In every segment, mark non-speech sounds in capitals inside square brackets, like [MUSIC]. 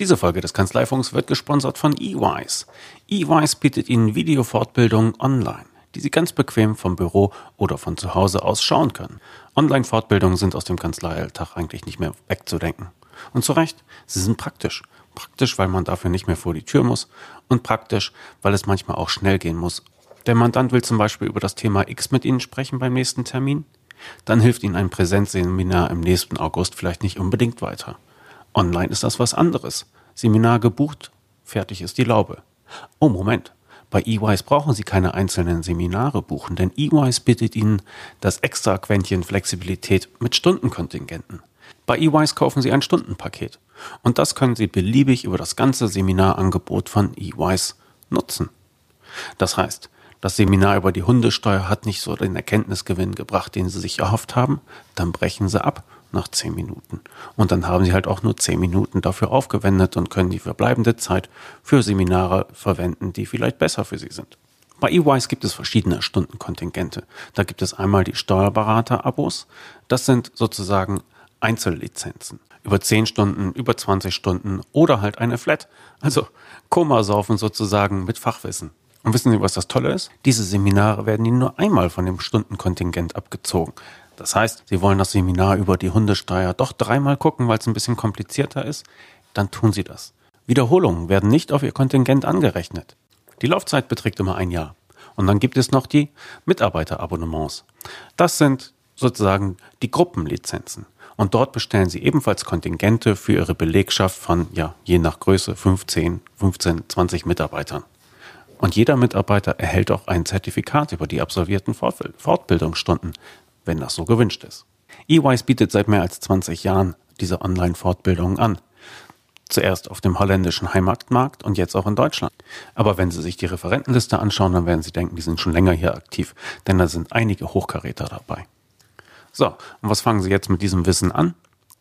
Diese Folge des Kanzleifunks wird gesponsert von eWise. eWise bietet Ihnen Videofortbildungen online, die Sie ganz bequem vom Büro oder von zu Hause aus schauen können. Online-Fortbildungen sind aus dem Kanzleialltag eigentlich nicht mehr wegzudenken. Und zu Recht, sie sind praktisch. Praktisch, weil man dafür nicht mehr vor die Tür muss und praktisch, weil es manchmal auch schnell gehen muss. Der Mandant will zum Beispiel über das Thema X mit Ihnen sprechen beim nächsten Termin. Dann hilft Ihnen ein Präsenzseminar im nächsten August vielleicht nicht unbedingt weiter. Online ist das was anderes. Seminar gebucht, fertig ist die Laube. Oh, Moment. Bei eWise brauchen Sie keine einzelnen Seminare buchen, denn eWise bietet Ihnen das extra Quäntchen Flexibilität mit Stundenkontingenten. Bei eWise kaufen Sie ein Stundenpaket und das können Sie beliebig über das ganze Seminarangebot von eWise nutzen. Das heißt, das Seminar über die Hundesteuer hat nicht so den Erkenntnisgewinn gebracht, den Sie sich erhofft haben, dann brechen Sie ab nach zehn Minuten. Und dann haben sie halt auch nur zehn Minuten dafür aufgewendet und können die verbleibende Zeit für Seminare verwenden, die vielleicht besser für sie sind. Bei eWise gibt es verschiedene Stundenkontingente. Da gibt es einmal die Steuerberater-Abos. Das sind sozusagen Einzellizenzen. Über 10 Stunden, über 20 Stunden oder halt eine Flat. Also Komasaufen sozusagen mit Fachwissen. Und wissen Sie, was das Tolle ist? Diese Seminare werden Ihnen nur einmal von dem Stundenkontingent abgezogen. Das heißt, Sie wollen das Seminar über die Hundesteuer doch dreimal gucken, weil es ein bisschen komplizierter ist, dann tun Sie das. Wiederholungen werden nicht auf Ihr Kontingent angerechnet. Die Laufzeit beträgt immer ein Jahr. Und dann gibt es noch die Mitarbeiterabonnements. Das sind sozusagen die Gruppenlizenzen. Und dort bestellen Sie ebenfalls Kontingente für Ihre Belegschaft von, ja, je nach Größe 15, 15, 20 Mitarbeitern. Und jeder Mitarbeiter erhält auch ein Zertifikat über die absolvierten Fortbildungsstunden, wenn das so gewünscht ist. eWise bietet seit mehr als 20 Jahren diese Online-Fortbildungen an. Zuerst auf dem holländischen Heimatmarkt und jetzt auch in Deutschland. Aber wenn Sie sich die Referentenliste anschauen, dann werden Sie denken, die sind schon länger hier aktiv, denn da sind einige Hochkaräter dabei. So, und was fangen Sie jetzt mit diesem Wissen an?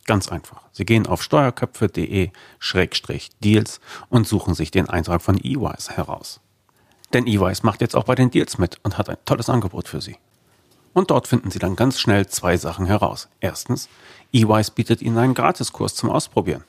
Ganz einfach. Sie gehen auf steuerköpfe.de-deals und suchen sich den Eintrag von eWise heraus. Denn eWise macht jetzt auch bei den Deals mit und hat ein tolles Angebot für Sie. Und dort finden Sie dann ganz schnell zwei Sachen heraus. Erstens, eWise bietet Ihnen einen Gratiskurs zum Ausprobieren.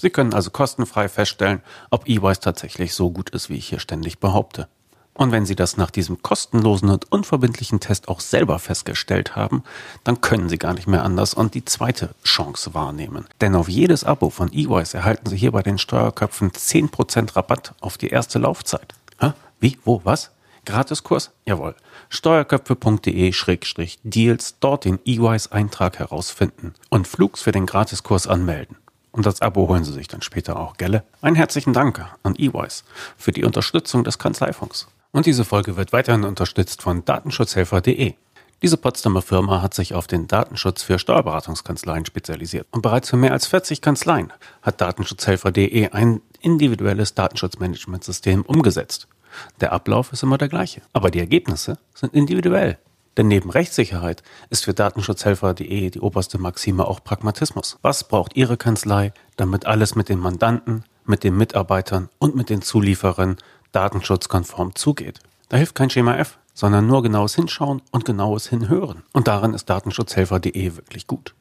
Sie können also kostenfrei feststellen, ob eWise tatsächlich so gut ist, wie ich hier ständig behaupte. Und wenn Sie das nach diesem kostenlosen und unverbindlichen Test auch selber festgestellt haben, dann können Sie gar nicht mehr anders und die zweite Chance wahrnehmen. Denn auf jedes Abo von eWise erhalten Sie hier bei den Steuerköpfen 10% Rabatt auf die erste Laufzeit. Hä? Wie? Wo? Was? Gratiskurs? Jawohl. Steuerköpfe.de-deals dort den EYs-Eintrag herausfinden und Flugs für den Gratiskurs anmelden. Und das Abo holen Sie sich dann später auch, gelle? Einen herzlichen Dank an EYs für die Unterstützung des Kanzleifunks. Und diese Folge wird weiterhin unterstützt von datenschutzhelfer.de. Diese Potsdamer Firma hat sich auf den Datenschutz für Steuerberatungskanzleien spezialisiert. Und bereits für mehr als 40 Kanzleien hat Datenschutzhelfer.de ein individuelles Datenschutzmanagementsystem umgesetzt. Der Ablauf ist immer der gleiche, aber die Ergebnisse sind individuell. Denn neben Rechtssicherheit ist für Datenschutzhelfer.de die oberste Maxime auch Pragmatismus. Was braucht Ihre Kanzlei, damit alles mit den Mandanten, mit den Mitarbeitern und mit den Zulieferern datenschutzkonform zugeht? Da hilft kein Schema F, sondern nur genaues Hinschauen und genaues Hinhören. Und darin ist Datenschutzhelfer.de wirklich gut.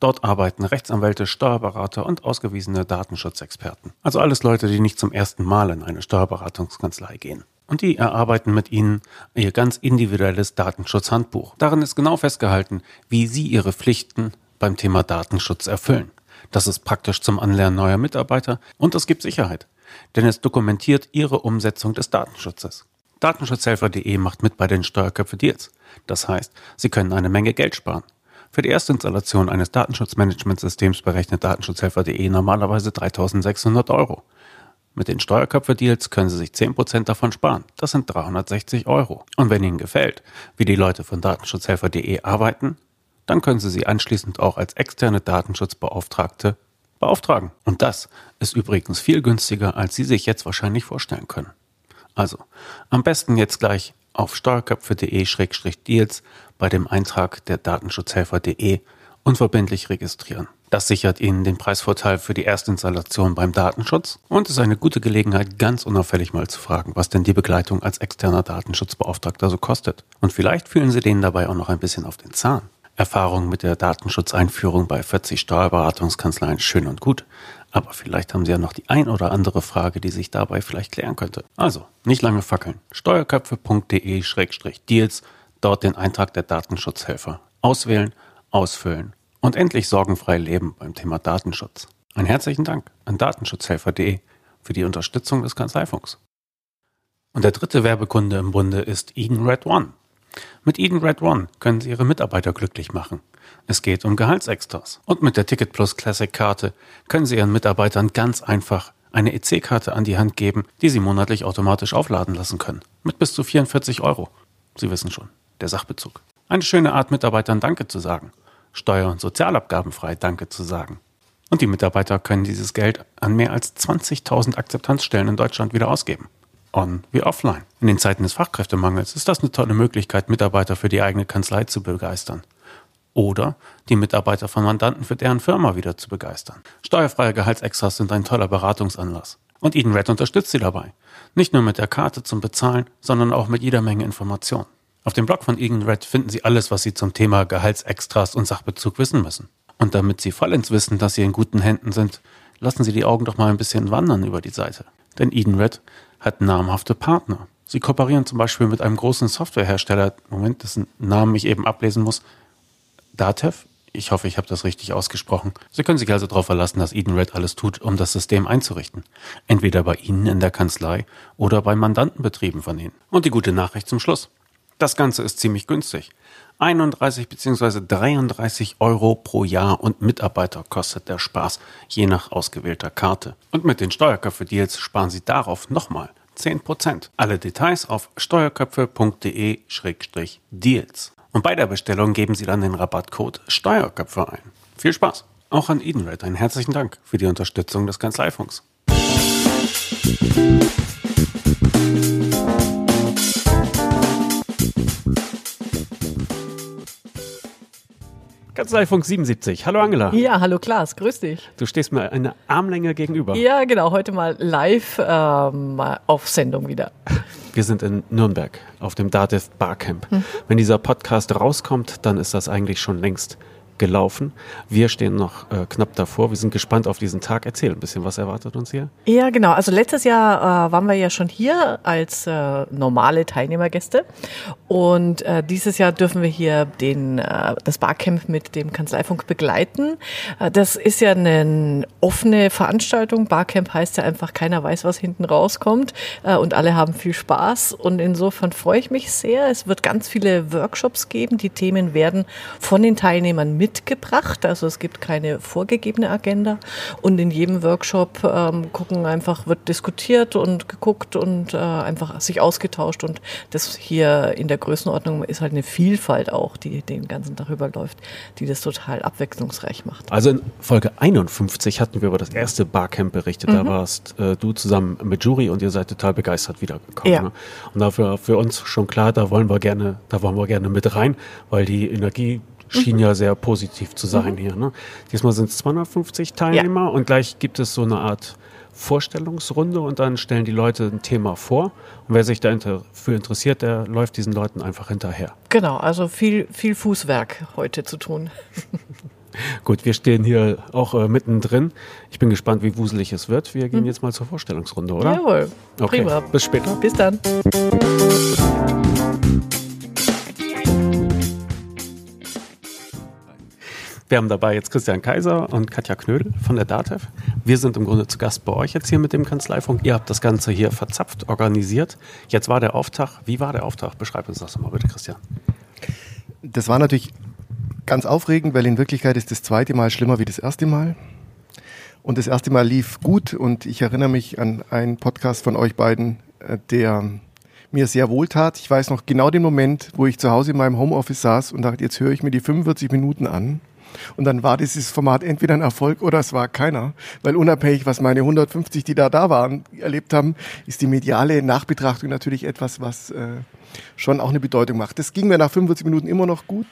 Dort arbeiten Rechtsanwälte, Steuerberater und ausgewiesene Datenschutzexperten. Also alles Leute, die nicht zum ersten Mal in eine Steuerberatungskanzlei gehen. Und die erarbeiten mit ihnen ihr ganz individuelles Datenschutzhandbuch. Darin ist genau festgehalten, wie sie ihre Pflichten beim Thema Datenschutz erfüllen. Das ist praktisch zum Anlernen neuer Mitarbeiter und es gibt Sicherheit, denn es dokumentiert ihre Umsetzung des Datenschutzes. Datenschutzhelfer.de macht mit bei den Steuerköpfe Deals. Das heißt, sie können eine Menge Geld sparen. Für die erste Installation eines Datenschutzmanagementsystems berechnet Datenschutzhelfer.de normalerweise 3600 Euro. Mit den Steuerköpfe-Deals können Sie sich 10% davon sparen. Das sind 360 Euro. Und wenn Ihnen gefällt, wie die Leute von Datenschutzhelfer.de arbeiten, dann können Sie sie anschließend auch als externe Datenschutzbeauftragte beauftragen. Und das ist übrigens viel günstiger, als Sie sich jetzt wahrscheinlich vorstellen können. Also, am besten jetzt gleich auf steuerköpfe.de-deals bei dem Eintrag der Datenschutzhelfer.de unverbindlich registrieren. Das sichert Ihnen den Preisvorteil für die Erstinstallation beim Datenschutz und ist eine gute Gelegenheit, ganz unauffällig mal zu fragen, was denn die Begleitung als externer Datenschutzbeauftragter so kostet. Und vielleicht fühlen Sie denen dabei auch noch ein bisschen auf den Zahn. Erfahrung mit der Datenschutzeinführung bei 40 Steuerberatungskanzleien schön und gut, Aber vielleicht haben Sie ja noch die ein oder andere Frage, die sich dabei vielleicht klären könnte. Also, nicht lange fackeln. Steuerköpfe.de-deals, dort den Eintrag der Datenschutzhelfer. Auswählen, ausfüllen und endlich sorgenfrei leben beim Thema Datenschutz. Ein herzlichen Dank an datenschutzhelfer.de für die Unterstützung des Kanzleifunks. Und der dritte Werbekunde im Bunde ist Eden Red One. Mit Eden Red One können Sie Ihre Mitarbeiter glücklich machen. Es geht um Gehaltsextras. Und mit der Ticket Plus Classic Karte können Sie Ihren Mitarbeitern ganz einfach eine EC-Karte an die Hand geben, die Sie monatlich automatisch aufladen lassen können. Mit bis zu 44 Euro. Sie wissen schon, der Sachbezug. Eine schöne Art, Mitarbeitern Danke zu sagen. Steuer- und Sozialabgabenfrei Danke zu sagen. Und die Mitarbeiter können dieses Geld an mehr als 20.000 Akzeptanzstellen in Deutschland wieder ausgeben on wie offline. In den Zeiten des Fachkräftemangels ist das eine tolle Möglichkeit, Mitarbeiter für die eigene Kanzlei zu begeistern. Oder die Mitarbeiter von Mandanten für deren Firma wieder zu begeistern. Steuerfreie Gehaltsextras sind ein toller Beratungsanlass. Und Edenred unterstützt sie dabei. Nicht nur mit der Karte zum Bezahlen, sondern auch mit jeder Menge Informationen. Auf dem Blog von Edenred finden Sie alles, was Sie zum Thema Gehaltsextras und Sachbezug wissen müssen. Und damit Sie vollends wissen, dass Sie in guten Händen sind, lassen Sie die Augen doch mal ein bisschen wandern über die Seite. Denn Edenred hat namhafte Partner. Sie kooperieren zum Beispiel mit einem großen Softwarehersteller, Moment, dessen Namen ich eben ablesen muss, Datev. Ich hoffe, ich habe das richtig ausgesprochen. Sie können sich also darauf verlassen, dass Edenred alles tut, um das System einzurichten. Entweder bei Ihnen in der Kanzlei oder bei Mandantenbetrieben von Ihnen. Und die gute Nachricht zum Schluss. Das Ganze ist ziemlich günstig. 31 bzw. 33 Euro pro Jahr und Mitarbeiter kostet der Spaß, je nach ausgewählter Karte. Und mit den Steuerköpfe-Deals sparen Sie darauf nochmal 10%. Alle Details auf steuerköpfe.de-deals. Und bei der Bestellung geben Sie dann den Rabattcode Steuerköpfe ein. Viel Spaß! Auch an Edenred einen herzlichen Dank für die Unterstützung des Kanzleifunks. Kanzleifunk 77. Hallo Angela. Ja, hallo Klaas, grüß dich. Du stehst mir eine Armlänge gegenüber. Ja, genau, heute mal live ähm, auf Sendung wieder. Wir sind in Nürnberg auf dem Dativ Barcamp. Mhm. Wenn dieser Podcast rauskommt, dann ist das eigentlich schon längst gelaufen. Wir stehen noch äh, knapp davor. Wir sind gespannt auf diesen Tag. Erzähl ein bisschen, was erwartet uns hier? Ja, genau. Also letztes Jahr äh, waren wir ja schon hier als äh, normale Teilnehmergäste und äh, dieses Jahr dürfen wir hier den äh, das Barcamp mit dem Kanzleifunk begleiten. Äh, das ist ja eine offene Veranstaltung. Barcamp heißt ja einfach, keiner weiß, was hinten rauskommt und alle haben viel Spaß und insofern freue ich mich sehr. Es wird ganz viele Workshops geben. Die Themen werden von den Teilnehmern mit mitgebracht. Also es gibt keine vorgegebene Agenda. Und in jedem Workshop ähm, gucken einfach, wird diskutiert und geguckt und äh, einfach sich ausgetauscht. Und das hier in der Größenordnung ist halt eine Vielfalt auch, die den ganzen Tag überläuft, die das total abwechslungsreich macht. Also in Folge 51 hatten wir über das erste Barcamp berichtet. Mhm. Da warst äh, du zusammen mit Jury und ihr seid total begeistert wiedergekommen. Ja. Ne? Und dafür für uns schon klar, da wollen wir gerne, da wollen wir gerne mit rein, weil die Energie schien mhm. ja sehr positiv zu sein mhm. hier. Ne? Diesmal sind es 250 Teilnehmer ja. und gleich gibt es so eine Art Vorstellungsrunde und dann stellen die Leute ein Thema vor. Und wer sich dafür interessiert, der läuft diesen Leuten einfach hinterher. Genau, also viel, viel Fußwerk heute zu tun. [LAUGHS] Gut, wir stehen hier auch äh, mittendrin. Ich bin gespannt, wie wuselig es wird. Wir gehen hm. jetzt mal zur Vorstellungsrunde, oder? Jawohl. Okay. Prima. Bis später. Bis dann. Wir haben dabei jetzt Christian Kaiser und Katja Knödel von der DATEV. Wir sind im Grunde zu Gast bei euch jetzt hier mit dem Kanzleifunk. Ihr habt das Ganze hier verzapft, organisiert. Jetzt war der Auftrag. Wie war der Auftrag? Beschreib uns das mal bitte, Christian. Das war natürlich ganz aufregend, weil in Wirklichkeit ist das zweite Mal schlimmer wie das erste Mal. Und das erste Mal lief gut und ich erinnere mich an einen Podcast von euch beiden, äh, der mir sehr wohl tat. Ich weiß noch genau den Moment, wo ich zu Hause in meinem Homeoffice saß und dachte, jetzt höre ich mir die 45 Minuten an und dann war dieses Format entweder ein Erfolg oder es war keiner. Weil unabhängig, was meine 150, die da da waren, erlebt haben, ist die mediale Nachbetrachtung natürlich etwas, was äh, schon auch eine Bedeutung macht. Das ging mir nach 45 Minuten immer noch gut,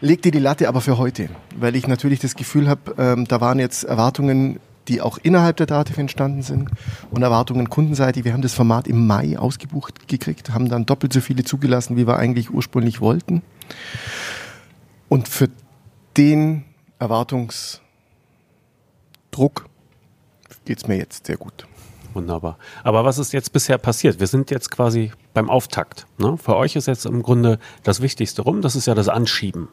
legte die Latte aber für heute, weil ich natürlich das Gefühl habe, ähm, da waren jetzt Erwartungen die auch innerhalb der DATEV entstanden sind und Erwartungen kundenseitig. Wir haben das Format im Mai ausgebucht gekriegt, haben dann doppelt so viele zugelassen, wie wir eigentlich ursprünglich wollten. Und für den Erwartungsdruck geht es mir jetzt sehr gut. Wunderbar. Aber was ist jetzt bisher passiert? Wir sind jetzt quasi beim Auftakt. Ne? Für euch ist jetzt im Grunde das Wichtigste rum, das ist ja das Anschieben.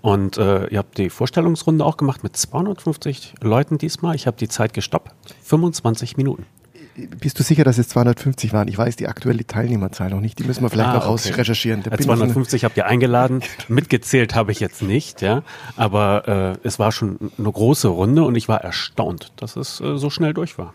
Und äh, ihr habt die Vorstellungsrunde auch gemacht mit 250 Leuten diesmal. Ich habe die Zeit gestoppt. 25 Minuten. Bist du sicher, dass es 250 waren? Ich weiß die aktuelle Teilnehmerzahl noch nicht. Die müssen wir vielleicht ah, noch okay. recherchieren. Ja, 250 habt ihr eingeladen. [LAUGHS] Mitgezählt habe ich jetzt nicht, ja. Aber äh, es war schon eine große Runde und ich war erstaunt, dass es äh, so schnell durch war.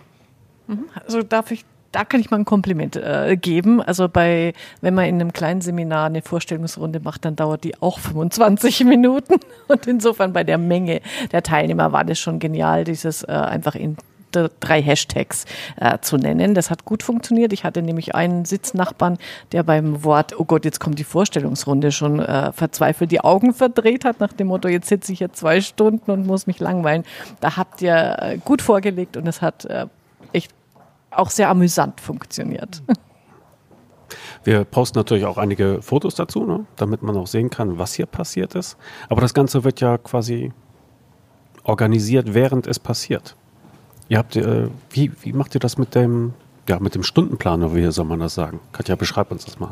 Mhm. Also darf ich da kann ich mal ein Kompliment äh, geben. Also bei, wenn man in einem kleinen Seminar eine Vorstellungsrunde macht, dann dauert die auch 25 [LAUGHS] Minuten. Und insofern bei der Menge der Teilnehmer war das schon genial, dieses äh, einfach in drei Hashtags äh, zu nennen. Das hat gut funktioniert. Ich hatte nämlich einen Sitznachbarn, der beim Wort, oh Gott, jetzt kommt die Vorstellungsrunde, schon äh, verzweifelt die Augen verdreht hat, nach dem Motto, jetzt sitze ich hier zwei Stunden und muss mich langweilen. Da habt ihr äh, gut vorgelegt und es hat äh, echt auch sehr amüsant funktioniert. [LAUGHS] Wir posten natürlich auch einige Fotos dazu, ne, damit man auch sehen kann, was hier passiert ist. Aber das Ganze wird ja quasi organisiert, während es passiert. Ihr habt, äh, wie, wie macht ihr das mit dem, ja, mit dem Stundenplan, oder wie soll man das sagen? Katja, beschreib uns das mal.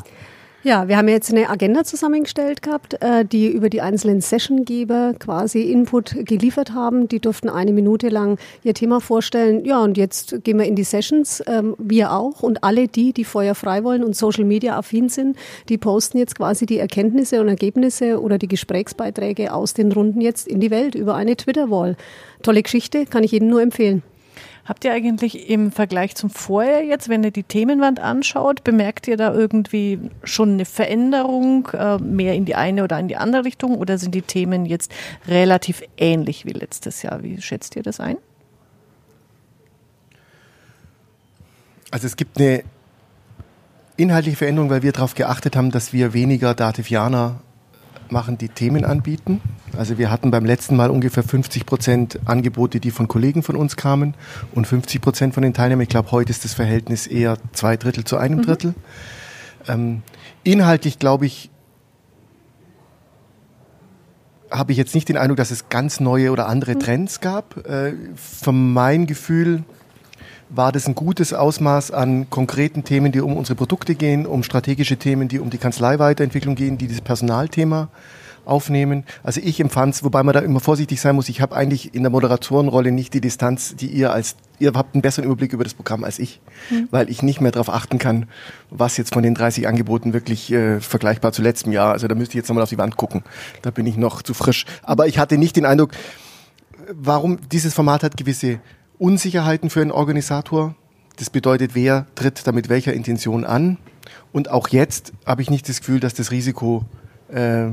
Ja, wir haben jetzt eine Agenda zusammengestellt gehabt, äh, die über die einzelnen Sessiongeber quasi Input geliefert haben. Die durften eine Minute lang ihr Thema vorstellen. Ja, und jetzt gehen wir in die Sessions, ähm, wir auch. Und alle die, die Feuer frei wollen und Social Media affin sind, die posten jetzt quasi die Erkenntnisse und Ergebnisse oder die Gesprächsbeiträge aus den Runden jetzt in die Welt über eine Twitter-Wall. Tolle Geschichte, kann ich Ihnen nur empfehlen. Habt ihr eigentlich im Vergleich zum Vorher jetzt, wenn ihr die Themenwand anschaut, bemerkt ihr da irgendwie schon eine Veränderung äh, mehr in die eine oder in die andere Richtung oder sind die Themen jetzt relativ ähnlich wie letztes Jahr? Wie schätzt ihr das ein? Also es gibt eine inhaltliche Veränderung, weil wir darauf geachtet haben, dass wir weniger Dativianer machen, die Themen anbieten. Also wir hatten beim letzten Mal ungefähr 50 Prozent Angebote, die von Kollegen von uns kamen und 50 Prozent von den Teilnehmern. Ich glaube, heute ist das Verhältnis eher zwei Drittel zu einem mhm. Drittel. Ähm, inhaltlich glaube ich, habe ich jetzt nicht den Eindruck, dass es ganz neue oder andere mhm. Trends gab. Äh, von meinem Gefühl war das ein gutes Ausmaß an konkreten Themen, die um unsere Produkte gehen, um strategische Themen, die um die Kanzleiweiterentwicklung gehen, die das Personalthema aufnehmen. Also ich empfand es, wobei man da immer vorsichtig sein muss, ich habe eigentlich in der Moderatorenrolle nicht die Distanz, die ihr als, ihr habt einen besseren Überblick über das Programm als ich, mhm. weil ich nicht mehr darauf achten kann, was jetzt von den 30 Angeboten wirklich äh, vergleichbar zu letztem Jahr, also da müsste ich jetzt nochmal auf die Wand gucken, da bin ich noch zu frisch. Aber ich hatte nicht den Eindruck, warum dieses Format hat gewisse Unsicherheiten für einen Organisator. Das bedeutet, wer tritt da mit welcher Intention an. Und auch jetzt habe ich nicht das Gefühl, dass das Risiko äh,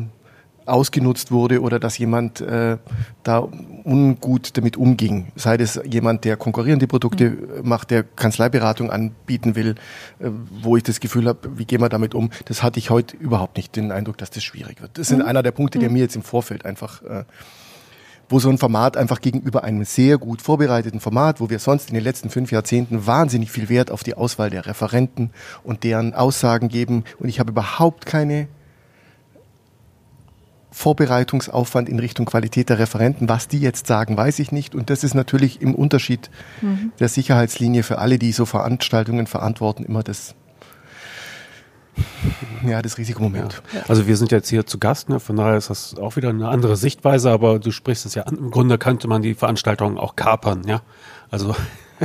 ausgenutzt wurde oder dass jemand äh, da ungut damit umging. Sei das jemand, der konkurrierende Produkte mhm. macht, der Kanzleiberatung anbieten will, äh, wo ich das Gefühl habe, wie gehen wir damit um. Das hatte ich heute überhaupt nicht den Eindruck, dass das schwierig wird. Das ist mhm. einer der Punkte, der mhm. mir jetzt im Vorfeld einfach äh, wo so ein Format einfach gegenüber einem sehr gut vorbereiteten Format, wo wir sonst in den letzten fünf Jahrzehnten wahnsinnig viel Wert auf die Auswahl der Referenten und deren Aussagen geben. Und ich habe überhaupt keine Vorbereitungsaufwand in Richtung Qualität der Referenten. Was die jetzt sagen, weiß ich nicht. Und das ist natürlich im Unterschied mhm. der Sicherheitslinie für alle, die so Veranstaltungen verantworten, immer das ja, das Risikomoment. Ja. Also wir sind jetzt hier zu Gast, ne? von daher ist das auch wieder eine andere Sichtweise, aber du sprichst es ja an. Im Grunde könnte man die Veranstaltung auch kapern, ja. Also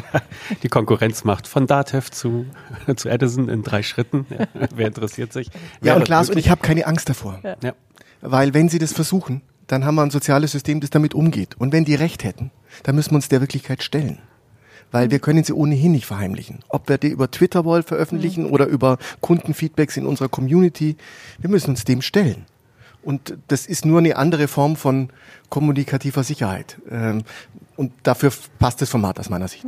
[LAUGHS] die Konkurrenzmacht von Datev zu, [LAUGHS] zu Edison in drei Schritten. Ja, wer interessiert sich? [LAUGHS] Ja, und Klaas, und ich habe keine Angst davor. Ja. Weil wenn sie das versuchen, dann haben wir ein soziales System, das damit umgeht. Und wenn die recht hätten, dann müssen wir uns der Wirklichkeit stellen weil wir können sie ohnehin nicht verheimlichen. Ob wir die über Twitter wollen veröffentlichen mhm. oder über Kundenfeedbacks in unserer Community, wir müssen uns dem stellen. Und das ist nur eine andere Form von kommunikativer Sicherheit. Ähm, und dafür passt das Format aus meiner Sicht.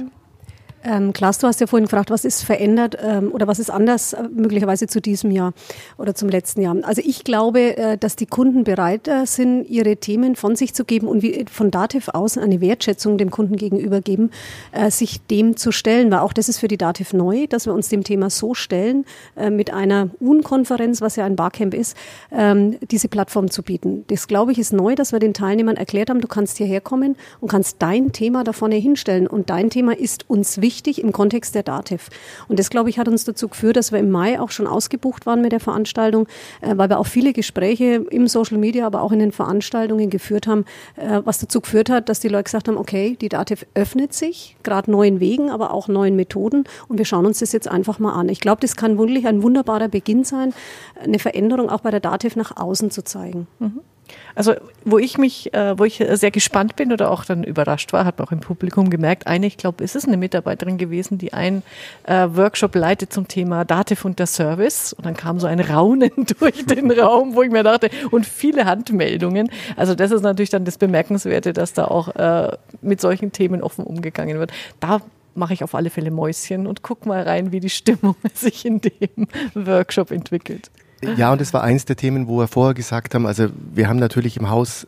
Ähm, Klaas, du hast ja vorhin gefragt, was ist verändert ähm, oder was ist anders äh, möglicherweise zu diesem Jahr oder zum letzten Jahr. Also ich glaube, äh, dass die Kunden bereit äh, sind, ihre Themen von sich zu geben und wie, von Dativ aus eine Wertschätzung dem Kunden gegenüber geben, äh, sich dem zu stellen. Weil auch das ist für die Dativ neu, dass wir uns dem Thema so stellen, äh, mit einer UN-Konferenz, was ja ein Barcamp ist, ähm, diese Plattform zu bieten. Das, glaube ich, ist neu, dass wir den Teilnehmern erklärt haben, du kannst hierher kommen und kannst dein Thema da vorne hinstellen. Und dein Thema ist uns wichtig wichtig im Kontext der DATEV. Und das, glaube ich, hat uns dazu geführt, dass wir im Mai auch schon ausgebucht waren mit der Veranstaltung, äh, weil wir auch viele Gespräche im Social Media, aber auch in den Veranstaltungen geführt haben, äh, was dazu geführt hat, dass die Leute gesagt haben, okay, die DATEV öffnet sich, gerade neuen Wegen, aber auch neuen Methoden und wir schauen uns das jetzt einfach mal an. Ich glaube, das kann wirklich ein wunderbarer Beginn sein, eine Veränderung auch bei der DATEV nach außen zu zeigen. Mhm. Also wo ich mich, äh, wo ich sehr gespannt bin oder auch dann überrascht war, hat man auch im Publikum gemerkt, eine, ich glaube, ist es eine Mitarbeiterin gewesen, die einen äh, Workshop leitet zum Thema Dativ und der Service. Und dann kam so ein Raunen [LAUGHS] durch den Raum, wo ich mir dachte, und viele Handmeldungen. Also das ist natürlich dann das Bemerkenswerte, dass da auch äh, mit solchen Themen offen umgegangen wird. Da mache ich auf alle Fälle Mäuschen und guck mal rein, wie die Stimmung [LAUGHS] sich in dem Workshop entwickelt. Ja, und das war eins der Themen, wo wir vorher gesagt haben, also wir haben natürlich im Haus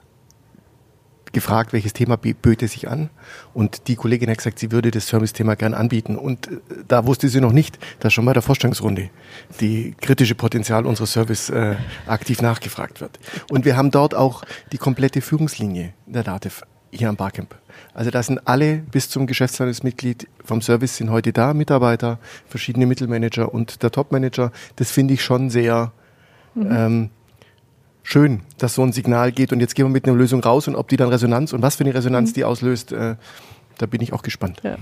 gefragt, welches Thema böte sich an. Und die Kollegin hat gesagt, sie würde das Service-Thema gern anbieten. Und äh, da wusste sie noch nicht, dass schon bei der Vorstellungsrunde die kritische Potenzial unseres Service äh, aktiv nachgefragt wird. Und wir haben dort auch die komplette Führungslinie der DATEV hier am Barcamp. Also da sind alle bis zum Geschäftsleitungsmitglied vom Service sind heute da, Mitarbeiter, verschiedene Mittelmanager und der Topmanager. Das finde ich schon sehr Mhm. Ähm, schön, dass so ein Signal geht und jetzt gehen wir mit einer Lösung raus und ob die dann Resonanz und was für eine Resonanz mhm. die auslöst, äh, da bin ich auch gespannt. Ja.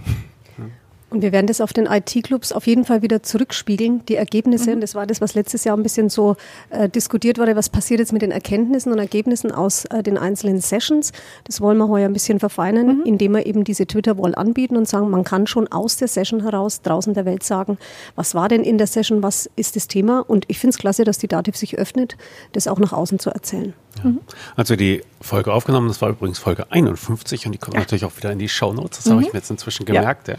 Und wir werden das auf den IT-Clubs auf jeden Fall wieder zurückspiegeln, die Ergebnisse. Mhm. Das war das, was letztes Jahr ein bisschen so äh, diskutiert wurde. Was passiert jetzt mit den Erkenntnissen und Ergebnissen aus äh, den einzelnen Sessions? Das wollen wir heuer ein bisschen verfeinern, mhm. indem wir eben diese Twitter-Wall anbieten und sagen, man kann schon aus der Session heraus draußen der Welt sagen, was war denn in der Session, was ist das Thema? Und ich finde es klasse, dass die Dativ sich öffnet, das auch nach außen zu erzählen. Ja. Mhm. Also die Folge aufgenommen, das war übrigens Folge 51 und die kommt ja. natürlich auch wieder in die Show Notes. Das mhm. habe ich mir jetzt inzwischen gemerkt. Ja.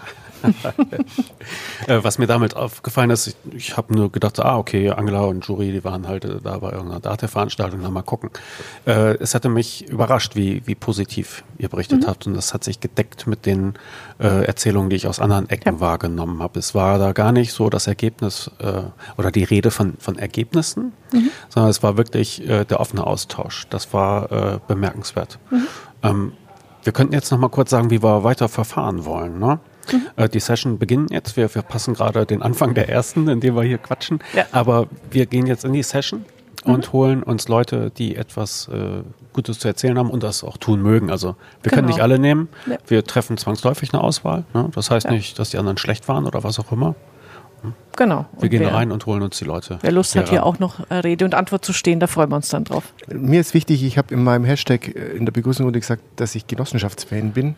Äh, was mir damit aufgefallen ist, ich, ich habe nur gedacht, ah, okay, Angela und Jury, die waren halt da bei irgendeiner Data-Veranstaltung, mal gucken. Äh, es hatte mich überrascht, wie, wie positiv ihr berichtet mhm. habt und das hat sich gedeckt mit den äh, Erzählungen, die ich aus anderen Ecken ja. wahrgenommen habe. Es war da gar nicht so das Ergebnis äh, oder die Rede von, von Ergebnissen, mhm. sondern es war wirklich äh, der offene Austausch. Das war äh, bemerkenswert. Mhm. Ähm, wir könnten jetzt noch mal kurz sagen, wie wir weiter verfahren wollen. Ne? Mhm. Äh, die Session beginnt jetzt. Wir, wir passen gerade den Anfang der ersten, in dem wir hier quatschen. Ja. Aber wir gehen jetzt in die Session und mhm. holen uns Leute, die etwas äh, Gutes zu erzählen haben und das auch tun mögen. Also wir genau. können nicht alle nehmen. Ja. Wir treffen zwangsläufig eine Auswahl. Ne? Das heißt ja. nicht, dass die anderen schlecht waren oder was auch immer. Hm? Genau. Wir und gehen wer, rein und holen uns die Leute. Wer Lust hat, hier auch noch äh, Rede und Antwort zu stehen, da freuen wir uns dann drauf. Mir ist wichtig, ich habe in meinem Hashtag äh, in der Begrüßung gesagt, dass ich Genossenschaftsfan bin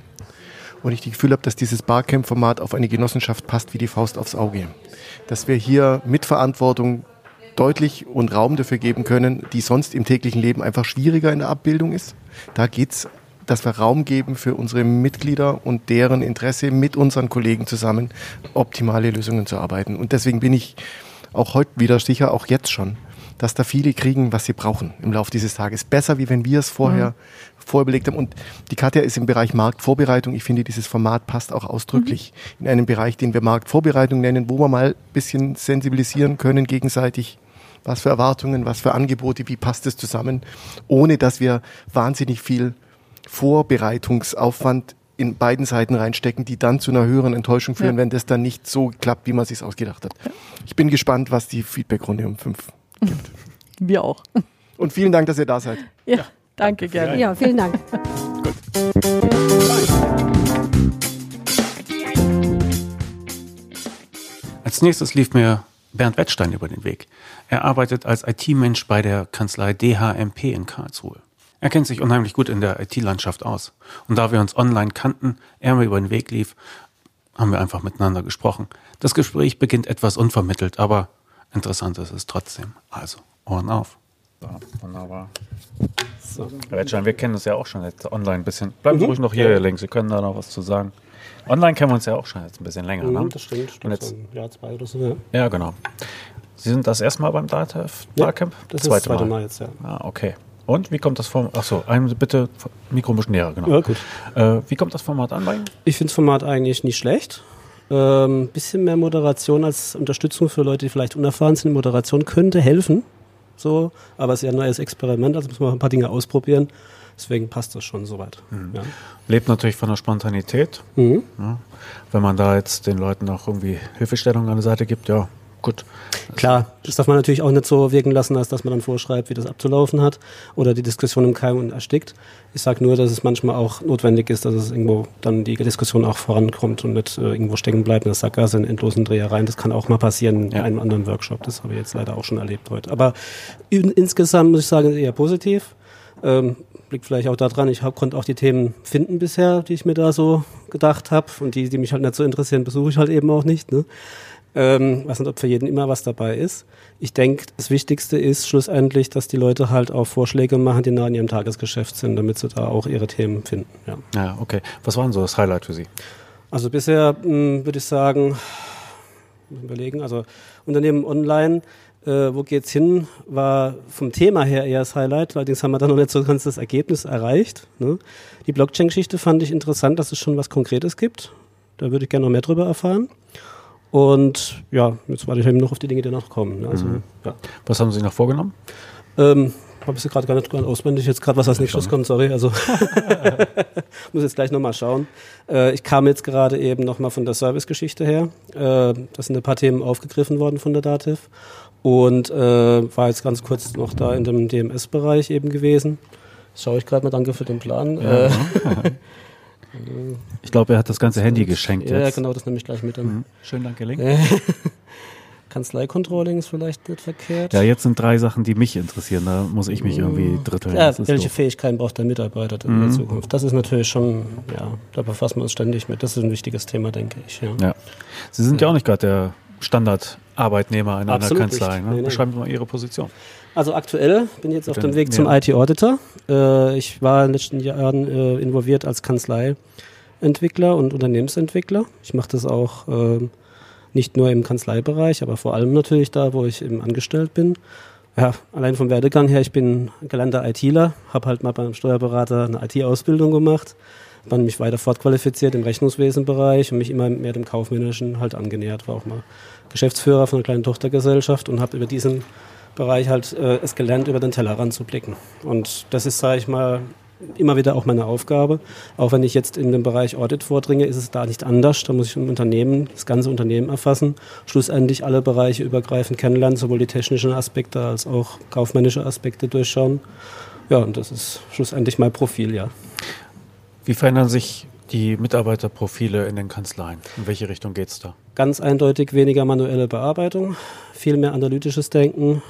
und ich das Gefühl habe, dass dieses Barcamp-Format auf eine Genossenschaft passt wie die Faust aufs Auge. Dass wir hier Mitverantwortung deutlich und Raum dafür geben können, die sonst im täglichen Leben einfach schwieriger in der Abbildung ist. Da geht es, dass wir Raum geben für unsere Mitglieder und deren Interesse mit unseren Kollegen zusammen optimale Lösungen zu arbeiten. Und deswegen bin ich auch heute wieder sicher, auch jetzt schon, dass da viele kriegen, was sie brauchen im Laufe dieses Tages. Besser, wie wenn wir es vorher mhm. Vorüberlegt haben. Und die Katja ist im Bereich Marktvorbereitung. Ich finde, dieses Format passt auch ausdrücklich mhm. in einen Bereich, den wir Marktvorbereitung nennen, wo wir mal ein bisschen sensibilisieren können gegenseitig. Was für Erwartungen, was für Angebote, wie passt es zusammen, ohne dass wir wahnsinnig viel Vorbereitungsaufwand in beiden Seiten reinstecken, die dann zu einer höheren Enttäuschung führen, ja. wenn das dann nicht so klappt, wie man sich ausgedacht hat. Ich bin gespannt, was die Feedbackrunde um fünf gibt. [LAUGHS] Wir auch. Und vielen Dank, dass ihr da seid. Ja, ja danke, gerne. Ja, vielen Dank. Gut. Als nächstes lief mir Bernd Wettstein über den Weg. Er arbeitet als IT-Mensch bei der Kanzlei DHMP in Karlsruhe. Er kennt sich unheimlich gut in der IT-Landschaft aus. Und da wir uns online kannten, er mir über den Weg lief, haben wir einfach miteinander gesprochen. Das Gespräch beginnt etwas unvermittelt, aber interessant ist es trotzdem. Also, Ohren auf. So, wunderbar. So. Herr wir kennen uns ja auch schon jetzt online ein bisschen. Bleiben Sie mhm. ruhig noch hier, Herr Link. Sie können da noch was zu sagen. Online kennen wir uns ja auch schon jetzt ein bisschen länger. Ne? Mhm, das stimmt. Und jetzt, so Jahr, zwei oder so. Ja. ja, genau. Sie sind das erste Mal beim DATEV Barcamp? das ist das zweite Mal jetzt, ja. Ah, okay. Und wie kommt das Format? Achso, bitte Mikro ein bisschen näher, genau. Ja, gut. Äh, wie kommt das Format an bei Ihnen? Ich finde das Format eigentlich nicht schlecht. Ähm, bisschen mehr Moderation als Unterstützung für Leute, die vielleicht unerfahren sind in Moderation, könnte helfen. So, aber es ist ja nur als Experiment, also muss man ein paar Dinge ausprobieren. Deswegen passt das schon soweit. Mhm. Ja. Lebt natürlich von der Spontanität. Mhm. Ja. Wenn man da jetzt den Leuten auch irgendwie Hilfestellung an der Seite gibt, ja, gut. Klar, das darf man natürlich auch nicht so wirken lassen, als dass man dann vorschreibt, wie das abzulaufen hat oder die Diskussion im Keim erstickt. Ich sage nur, dass es manchmal auch notwendig ist, dass es irgendwo dann die Diskussion auch vorankommt und nicht äh, irgendwo stecken bleibt in der Sackgasse in endlosen Drehereien. Das kann auch mal passieren in Ja. einem anderen Workshop. Das habe ich jetzt leider auch schon erlebt heute. Aber in, insgesamt muss ich sagen, eher positiv. Ähm, liegt vielleicht auch daran, ich hab, konnte auch die Themen finden bisher, die ich mir da so gedacht habe. Und die, die mich halt nicht so interessieren, besuche ich halt eben auch nicht. Ne? Ähm, weiß nicht, ob für jeden immer was dabei ist. Ich denke, das Wichtigste ist schlussendlich, dass die Leute halt auch Vorschläge machen, die nah an ihrem Tagesgeschäft sind, damit sie da auch ihre Themen finden. Ja. Ja, okay. Was war denn so das Highlight für Sie? Also bisher mh, würde ich sagen, überlegen, also Unternehmen online, äh, wo geht's hin, war vom Thema her eher das Highlight. Allerdings haben wir da noch nicht so ganz das Ergebnis erreicht. Ne? Die Blockchain-Geschichte fand ich interessant, dass es schon was Konkretes gibt. Da würde ich gerne noch mehr drüber erfahren. Und ja, jetzt warte ich eben noch auf die Dinge, die noch kommen. ne? Also, ja. Was haben Sie noch vorgenommen? Ähm, habe ich gerade gar nicht auswendig, jetzt gerade was als nächstes kommt, sorry. Also [LAUGHS] muss jetzt gleich nochmal schauen. Äh, ich kam jetzt gerade eben nochmal von der Servicegeschichte her. Äh, da sind ein paar Themen aufgegriffen worden von der Dativ und äh, war jetzt ganz kurz noch da in dem DMS-Bereich eben gewesen. Schaue ich gerade mal, danke für den Plan. Äh, [LAUGHS] Ich glaube, er hat das ganze Handy geschenkt ja, jetzt. genau, das nehme ich gleich mit. Mhm. Schön, danke, Link. [LAUGHS] Kanzlei-Controlling ist vielleicht nicht verkehrt. Ja, jetzt sind drei Sachen, die mich interessieren. Da muss ich mich irgendwie dritteln. Ja, Das welche doof. Fähigkeiten braucht der Mitarbeiter in der Zukunft? Das ist natürlich schon, ja, da befassen wir uns ständig mit. Das ist ein wichtiges Thema, denke ich. Ja. Ja. Sie sind ja auch nicht gerade der Standardarbeitnehmer in einer Absolut Kanzlei. nicht. Ne? Nee, nee. Beschreiben Sie mal Ihre Position. Also aktuell bin ich jetzt auf dem Weg ja. zum IT-Auditor. Äh, ich war in den letzten Jahren äh, involviert als Kanzleientwickler und Unternehmensentwickler. Ich mache das auch ähm, nicht nur im Kanzleibereich, aber vor allem natürlich da, wo ich eben angestellt bin. Ja, allein vom Werdegang her, ich bin gelernter ITler, habe halt mal beim Steuerberater eine IT-Ausbildung gemacht, dann mich weiter fortqualifiziert im Rechnungswesenbereich und mich immer mehr dem Kaufmännischen halt angenähert, war auch mal Geschäftsführer von einer kleinen Tochtergesellschaft und habe über diesen Bereich halt äh, es gelernt, über den Tellerrand zu blicken. Und das ist, sage ich mal, immer wieder auch meine Aufgabe. Auch wenn ich jetzt in den Bereich Audit vordringe, ist es da nicht anders. Da muss ich ein Unternehmen, das ganze Unternehmen erfassen, schlussendlich alle Bereiche übergreifend kennenlernen, sowohl die technischen Aspekte als auch kaufmännische Aspekte durchschauen. Ja, und das ist schlussendlich mein Profil, ja. Wie verändern sich die Mitarbeiterprofile in den Kanzleien? In welche Richtung geht's da? Ganz eindeutig weniger manuelle Bearbeitung, viel mehr analytisches Denken,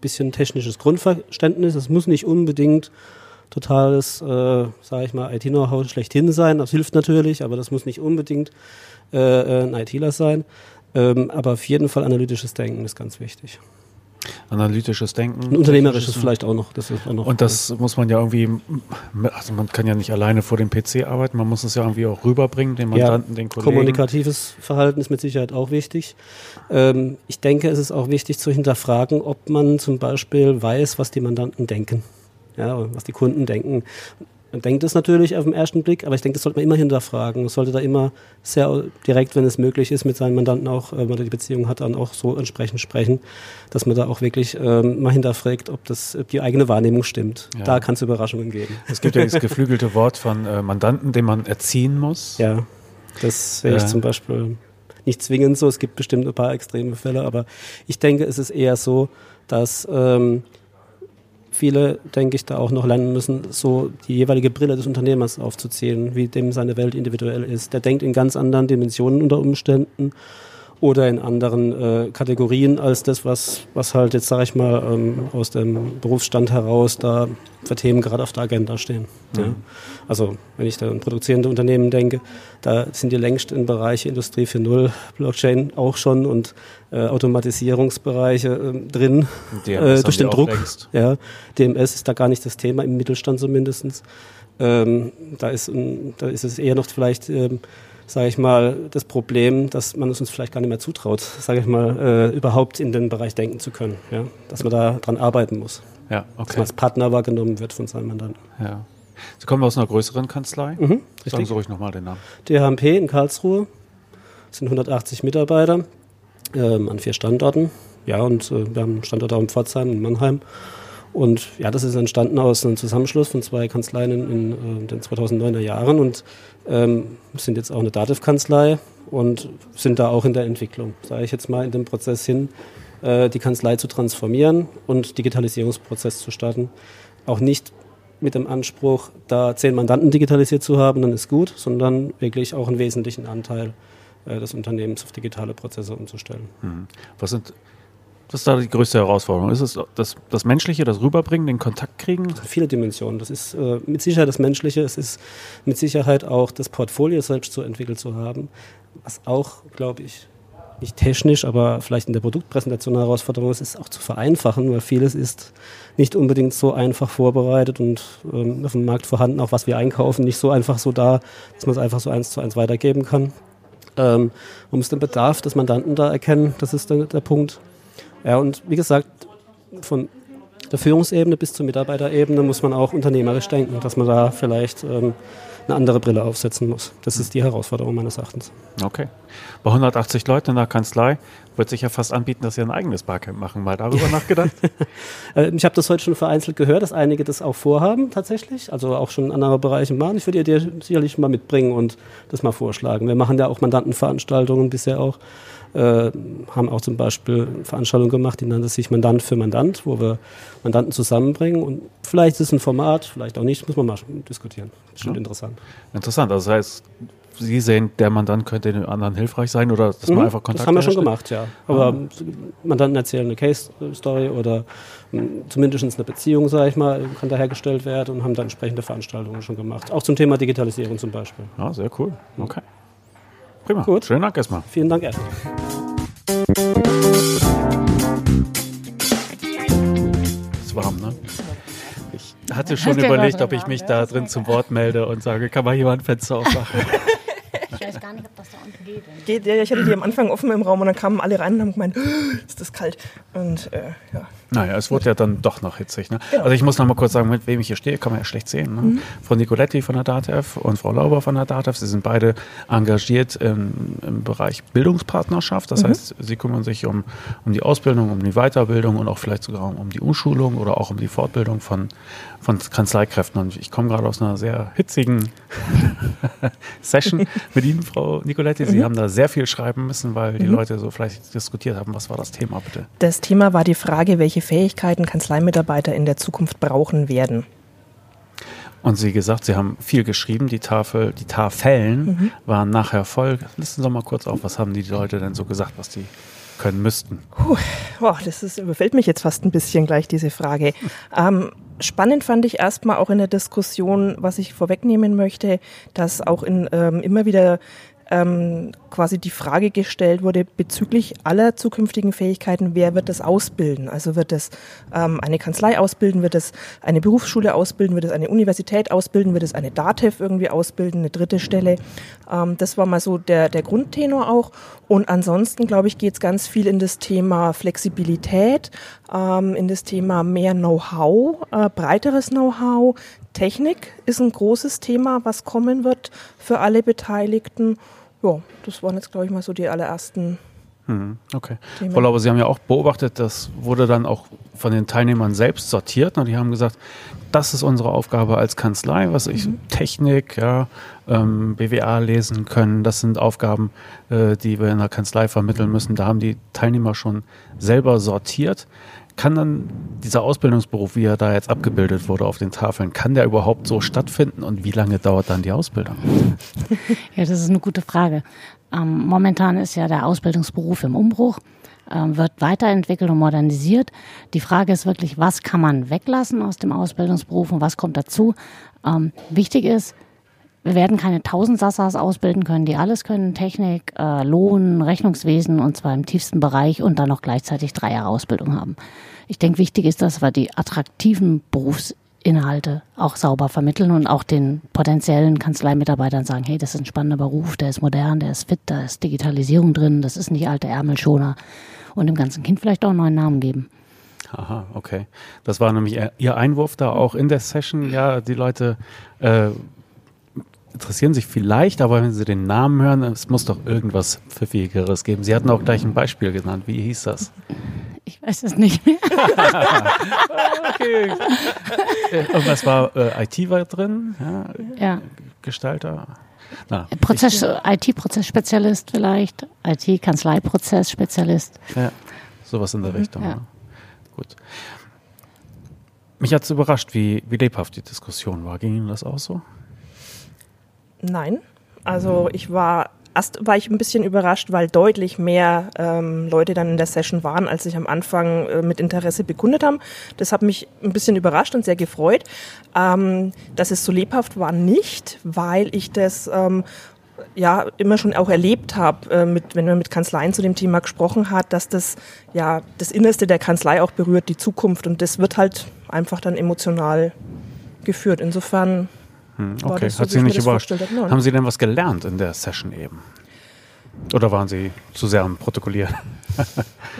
bisschen technisches Grundverständnis. Es muss nicht unbedingt totales, äh, sage ich mal, IT-Know-how schlechthin sein. Das hilft natürlich, aber das muss nicht unbedingt äh, äh, ein ITler sein. Ähm, aber auf jeden Fall analytisches Denken ist ganz wichtig. Analytisches Denken. Ein unternehmerisches vielleicht auch noch. Das auch noch Und das muss man ja irgendwie, also man kann ja nicht alleine vor dem PC arbeiten, man muss es ja irgendwie auch rüberbringen, den Mandanten, den Kollegen. Kommunikatives Verhalten ist mit Sicherheit auch wichtig. Ähm, ich denke, es ist auch wichtig zu hinterfragen, ob man zum Beispiel weiß, was die Mandanten denken. Ja, und was die Kunden denken. Man denkt es natürlich auf den ersten Blick, aber ich denke, das sollte man immer hinterfragen. Man sollte da immer sehr direkt, wenn es möglich ist, mit seinen Mandanten auch, äh, wenn man die Beziehung hat, dann auch so entsprechend sprechen, dass man da auch wirklich ähm, mal hinterfragt, ob das ob die eigene Wahrnehmung stimmt. Ja. Da kann es Überraschungen geben. Es gibt ja dieses [LAUGHS] geflügelte Wort von äh, Mandanten, den man erziehen muss. Ja, das sehe ich Ja. zum Beispiel nicht zwingend so. Es gibt bestimmt ein paar extreme Fälle, aber ich denke, es ist eher so, dass ähm, viele, denke ich, da auch noch lernen müssen, so die jeweilige Brille des Unternehmers aufzuziehen, wie dem seine Welt individuell ist. Der denkt in ganz anderen Dimensionen unter Umständen oder in anderen äh, Kategorien als das, was, was halt jetzt, sage ich mal, ähm, aus dem Berufsstand heraus da für Themen gerade auf der Agenda stehen. Ja. Also wenn ich da an produzierende Unternehmen denke, da sind die längst in Bereiche Industrie 4.0, Blockchain auch schon und äh, Automatisierungsbereiche ähm, drin äh, haben durch den Druck. längst. Ja, DMS ist da gar nicht das Thema, im Mittelstand zumindest. Ähm, da, ist, da ist es eher noch vielleicht ähm, sage ich mal, das Problem, dass man es uns vielleicht gar nicht mehr zutraut, sage ich mal, äh, überhaupt in den Bereich denken zu können. Ja? Dass man da dran arbeiten muss. Ja, Dass okay. man als Partner wahrgenommen wird von seinem Mandanten. Ja. Sie kommen aus einer größeren Kanzlei. Mhm, Sagen richtig. Sie ruhig nochmal den Namen. DHMP in Karlsruhe sind 180 Mitarbeiter ähm, an vier Standorten. Ja, und äh, wir haben einen Standort auch in Pforzheim und Mannheim. Und ja, das ist entstanden aus einem Zusammenschluss von zwei Kanzleien in, äh, den 2009er Jahren und ähm, sind jetzt auch eine Dativ-Kanzlei und sind da auch in der Entwicklung, sage ich jetzt mal, in dem Prozess hin, äh, die Kanzlei zu transformieren und Digitalisierungsprozess zu starten. Auch nicht mit dem Anspruch, da zehn Mandanten digitalisiert zu haben, dann ist gut, sondern wirklich auch einen wesentlichen Anteil äh, des Unternehmens auf digitale Prozesse umzustellen. Was sind was ist da die größte Herausforderung? Ist es das, das Menschliche, das Rüberbringen, den Kontakt kriegen? Viele Dimensionen. Das ist äh, mit Sicherheit das Menschliche, es ist mit Sicherheit auch das Portfolio selbst so entwickelt zu haben, was auch, glaube ich, nicht technisch, aber vielleicht in der Produktpräsentation eine Herausforderung ist, ist auch zu vereinfachen, weil vieles ist nicht unbedingt so einfach vorbereitet und ähm, auf dem Markt vorhanden, auch was wir einkaufen, nicht so einfach so da, dass man es einfach so eins zu eins weitergeben kann. Ähm, man muss den Bedarf des Mandanten da erkennen, das ist der, der Punkt. Ja, und wie gesagt, von der Führungsebene bis zur Mitarbeiterebene muss man auch unternehmerisch denken, dass man da vielleicht ähm, eine andere Brille aufsetzen muss. Das ist die Herausforderung meines Erachtens. Okay. Bei 180 Leuten in der Kanzlei wird sich ja fast anbieten, dass sie ein eigenes Barcamp machen. Mal darüber [LAUGHS] nachgedacht? Äh, ich habe das heute schon vereinzelt gehört, dass einige das auch vorhaben tatsächlich, also auch schon in anderen Bereichen machen. Ich würde dir sicherlich mal mitbringen und das mal vorschlagen. Wir machen ja auch Mandantenveranstaltungen bisher auch. Äh, haben auch zum Beispiel Veranstaltungen gemacht, die nannte sich Mandant für Mandant, wo wir Mandanten zusammenbringen. Und vielleicht ist es ein Format, vielleicht auch nicht, muss man mal diskutieren. Bestimmt Ja. interessant. Interessant. Also das heißt, Sie sehen, der Mandant könnte dem anderen hilfreich sein oder dass man Mhm, einfach Kontakt das haben wir schon gemacht, ja. Aber Mandanten erzählen eine Case-Story oder m, zumindest eine Beziehung, sage ich mal, kann da hergestellt werden und haben da entsprechende Veranstaltungen schon gemacht. Auch zum Thema Digitalisierung zum Beispiel. Ja, sehr cool. Okay. Prima. Gut. Schönen Dank erstmal. Vielen Dank erstmal. ist warm, ne? Ich hatte schon überlegt, ob ich mich da drin zum Wort melde und sage, kann mal jemand ein Fenster aufmachen? [LAUGHS] Ich weiß gar nicht, ob das da unten geht. Geht, ja, ich hatte die am Anfang offen im Raum und dann kamen alle rein und haben gemeint, [GASPS] ist das kalt. Und äh, ja. Naja, es wurde ja dann doch noch hitzig. Ne? Also ich muss noch mal kurz sagen, mit wem ich hier stehe, kann man ja schlecht sehen. Ne? Frau Nicoletti von der DATEV und Frau Lauber von der DATEV, sie sind beide engagiert im, im Bereich Bildungspartnerschaft. Das heißt, sie kümmern sich um, um die Ausbildung, um die Weiterbildung und auch vielleicht sogar um die Umschulung oder auch um die Fortbildung von, von Kanzleikräften. Und ich komme gerade aus einer sehr hitzigen [LAUGHS] Session mit Ihnen, Frau Nicoletti. Sie haben da sehr viel schreiben müssen, weil die Leute so fleißig diskutiert haben. Was war das Thema bitte? Das Thema war die Frage, welche Fähigkeiten Kanzleimitarbeiter in der Zukunft brauchen werden. Und Sie gesagt, Sie haben viel geschrieben, die Tafel, die Tafeln waren nachher voll. Listen Sie mal kurz auf, was haben die Leute denn so gesagt, was die können müssten? Puh, boah, das ist, überfällt mich jetzt fast ein bisschen gleich, diese Frage. [LAUGHS] Ähm, spannend fand ich erstmal auch in der Diskussion, was ich vorwegnehmen möchte, dass auch in, ähm, immer wieder ähm, quasi die Frage gestellt wurde bezüglich aller zukünftigen Fähigkeiten, wer wird das ausbilden? Also wird es ähm, eine Kanzlei ausbilden, wird es eine Berufsschule ausbilden, wird es eine Universität ausbilden, wird es eine DATEV irgendwie ausbilden, eine dritte Stelle? Ähm, das war mal so der, der Grundtenor auch. Und ansonsten, glaube ich, geht es ganz viel in das Thema Flexibilität, ähm, in das Thema mehr Know-how, äh, breiteres Know-how. Technik ist ein großes Thema, was kommen wird für alle Beteiligten. Ja, das waren jetzt, glaube ich, mal so die allerersten. Hm, okay. Themen. Frau Lauber, Sie haben ja auch beobachtet, das wurde dann auch von den Teilnehmern selbst sortiert. Und die haben gesagt, das ist unsere Aufgabe als Kanzlei, was ich Technik, ja, ähm, BWA lesen können. Das sind Aufgaben, äh, die wir in der Kanzlei vermitteln müssen. Da haben die Teilnehmer schon selber sortiert. Kann dann dieser Ausbildungsberuf, wie er da jetzt abgebildet wurde auf den Tafeln, kann der überhaupt so stattfinden und wie lange dauert dann die Ausbildung? [LAUGHS] Ja, das ist eine gute Frage. Ähm, momentan ist ja der Ausbildungsberuf im Umbruch, ähm, wird weiterentwickelt und modernisiert. Die Frage ist wirklich, was kann man weglassen aus dem Ausbildungsberuf und was kommt dazu? Ähm, wichtig ist, wir werden keine Tausendsassas ausbilden können, die alles können, Technik, äh, Lohn, Rechnungswesen und zwar im tiefsten Bereich und dann noch gleichzeitig drei Jahre Ausbildung haben. Ich denke, wichtig ist, dass wir die attraktiven Inhalte auch sauber vermitteln und auch den potenziellen Kanzleimitarbeitern sagen, hey, das ist ein spannender Beruf, der ist modern, der ist fit, da ist Digitalisierung drin, das ist nicht alte Ärmelschoner und dem ganzen Kind vielleicht auch einen neuen Namen geben. Aha, okay. Das war nämlich Ihr Einwurf da auch in der Session. Ja, die Leute äh, interessieren sich vielleicht, aber wenn sie den Namen hören, es muss doch irgendwas Pfiffigeres geben. Sie hatten auch gleich ein Beispiel genannt. Wie hieß das? Ich weiß es nicht mehr. okay. [LAUGHS] Und was war äh, IT war drin? Ja. Ja. Gestalter. Na, Prozess, IT-Prozessspezialist vielleicht, IT-Kanzleiprozessspezialist. Ja, sowas in der Richtung. Ja. Ja. Gut. Mich hat es überrascht, wie, wie lebhaft die Diskussion war. Ging Ihnen das auch so? Nein. Also ich war erst war ich ein bisschen überrascht, weil deutlich mehr ähm, Leute dann in der Session waren, als sich am Anfang äh, mit Interesse bekundet haben. Das hat mich ein bisschen überrascht und sehr gefreut. Ähm, dass es so lebhaft war nicht, weil ich das ähm, ja immer schon auch erlebt habe, äh, wenn man mit Kanzleien zu dem Thema gesprochen hat, dass das ja das Innerste der Kanzlei auch berührt, die Zukunft und das wird halt einfach dann emotional geführt. Insofern Hm, okay, das hat Sie nicht das überrascht. Haben Sie denn was gelernt in der Session eben? Oder waren Sie zu sehr am Protokollieren? [LAUGHS]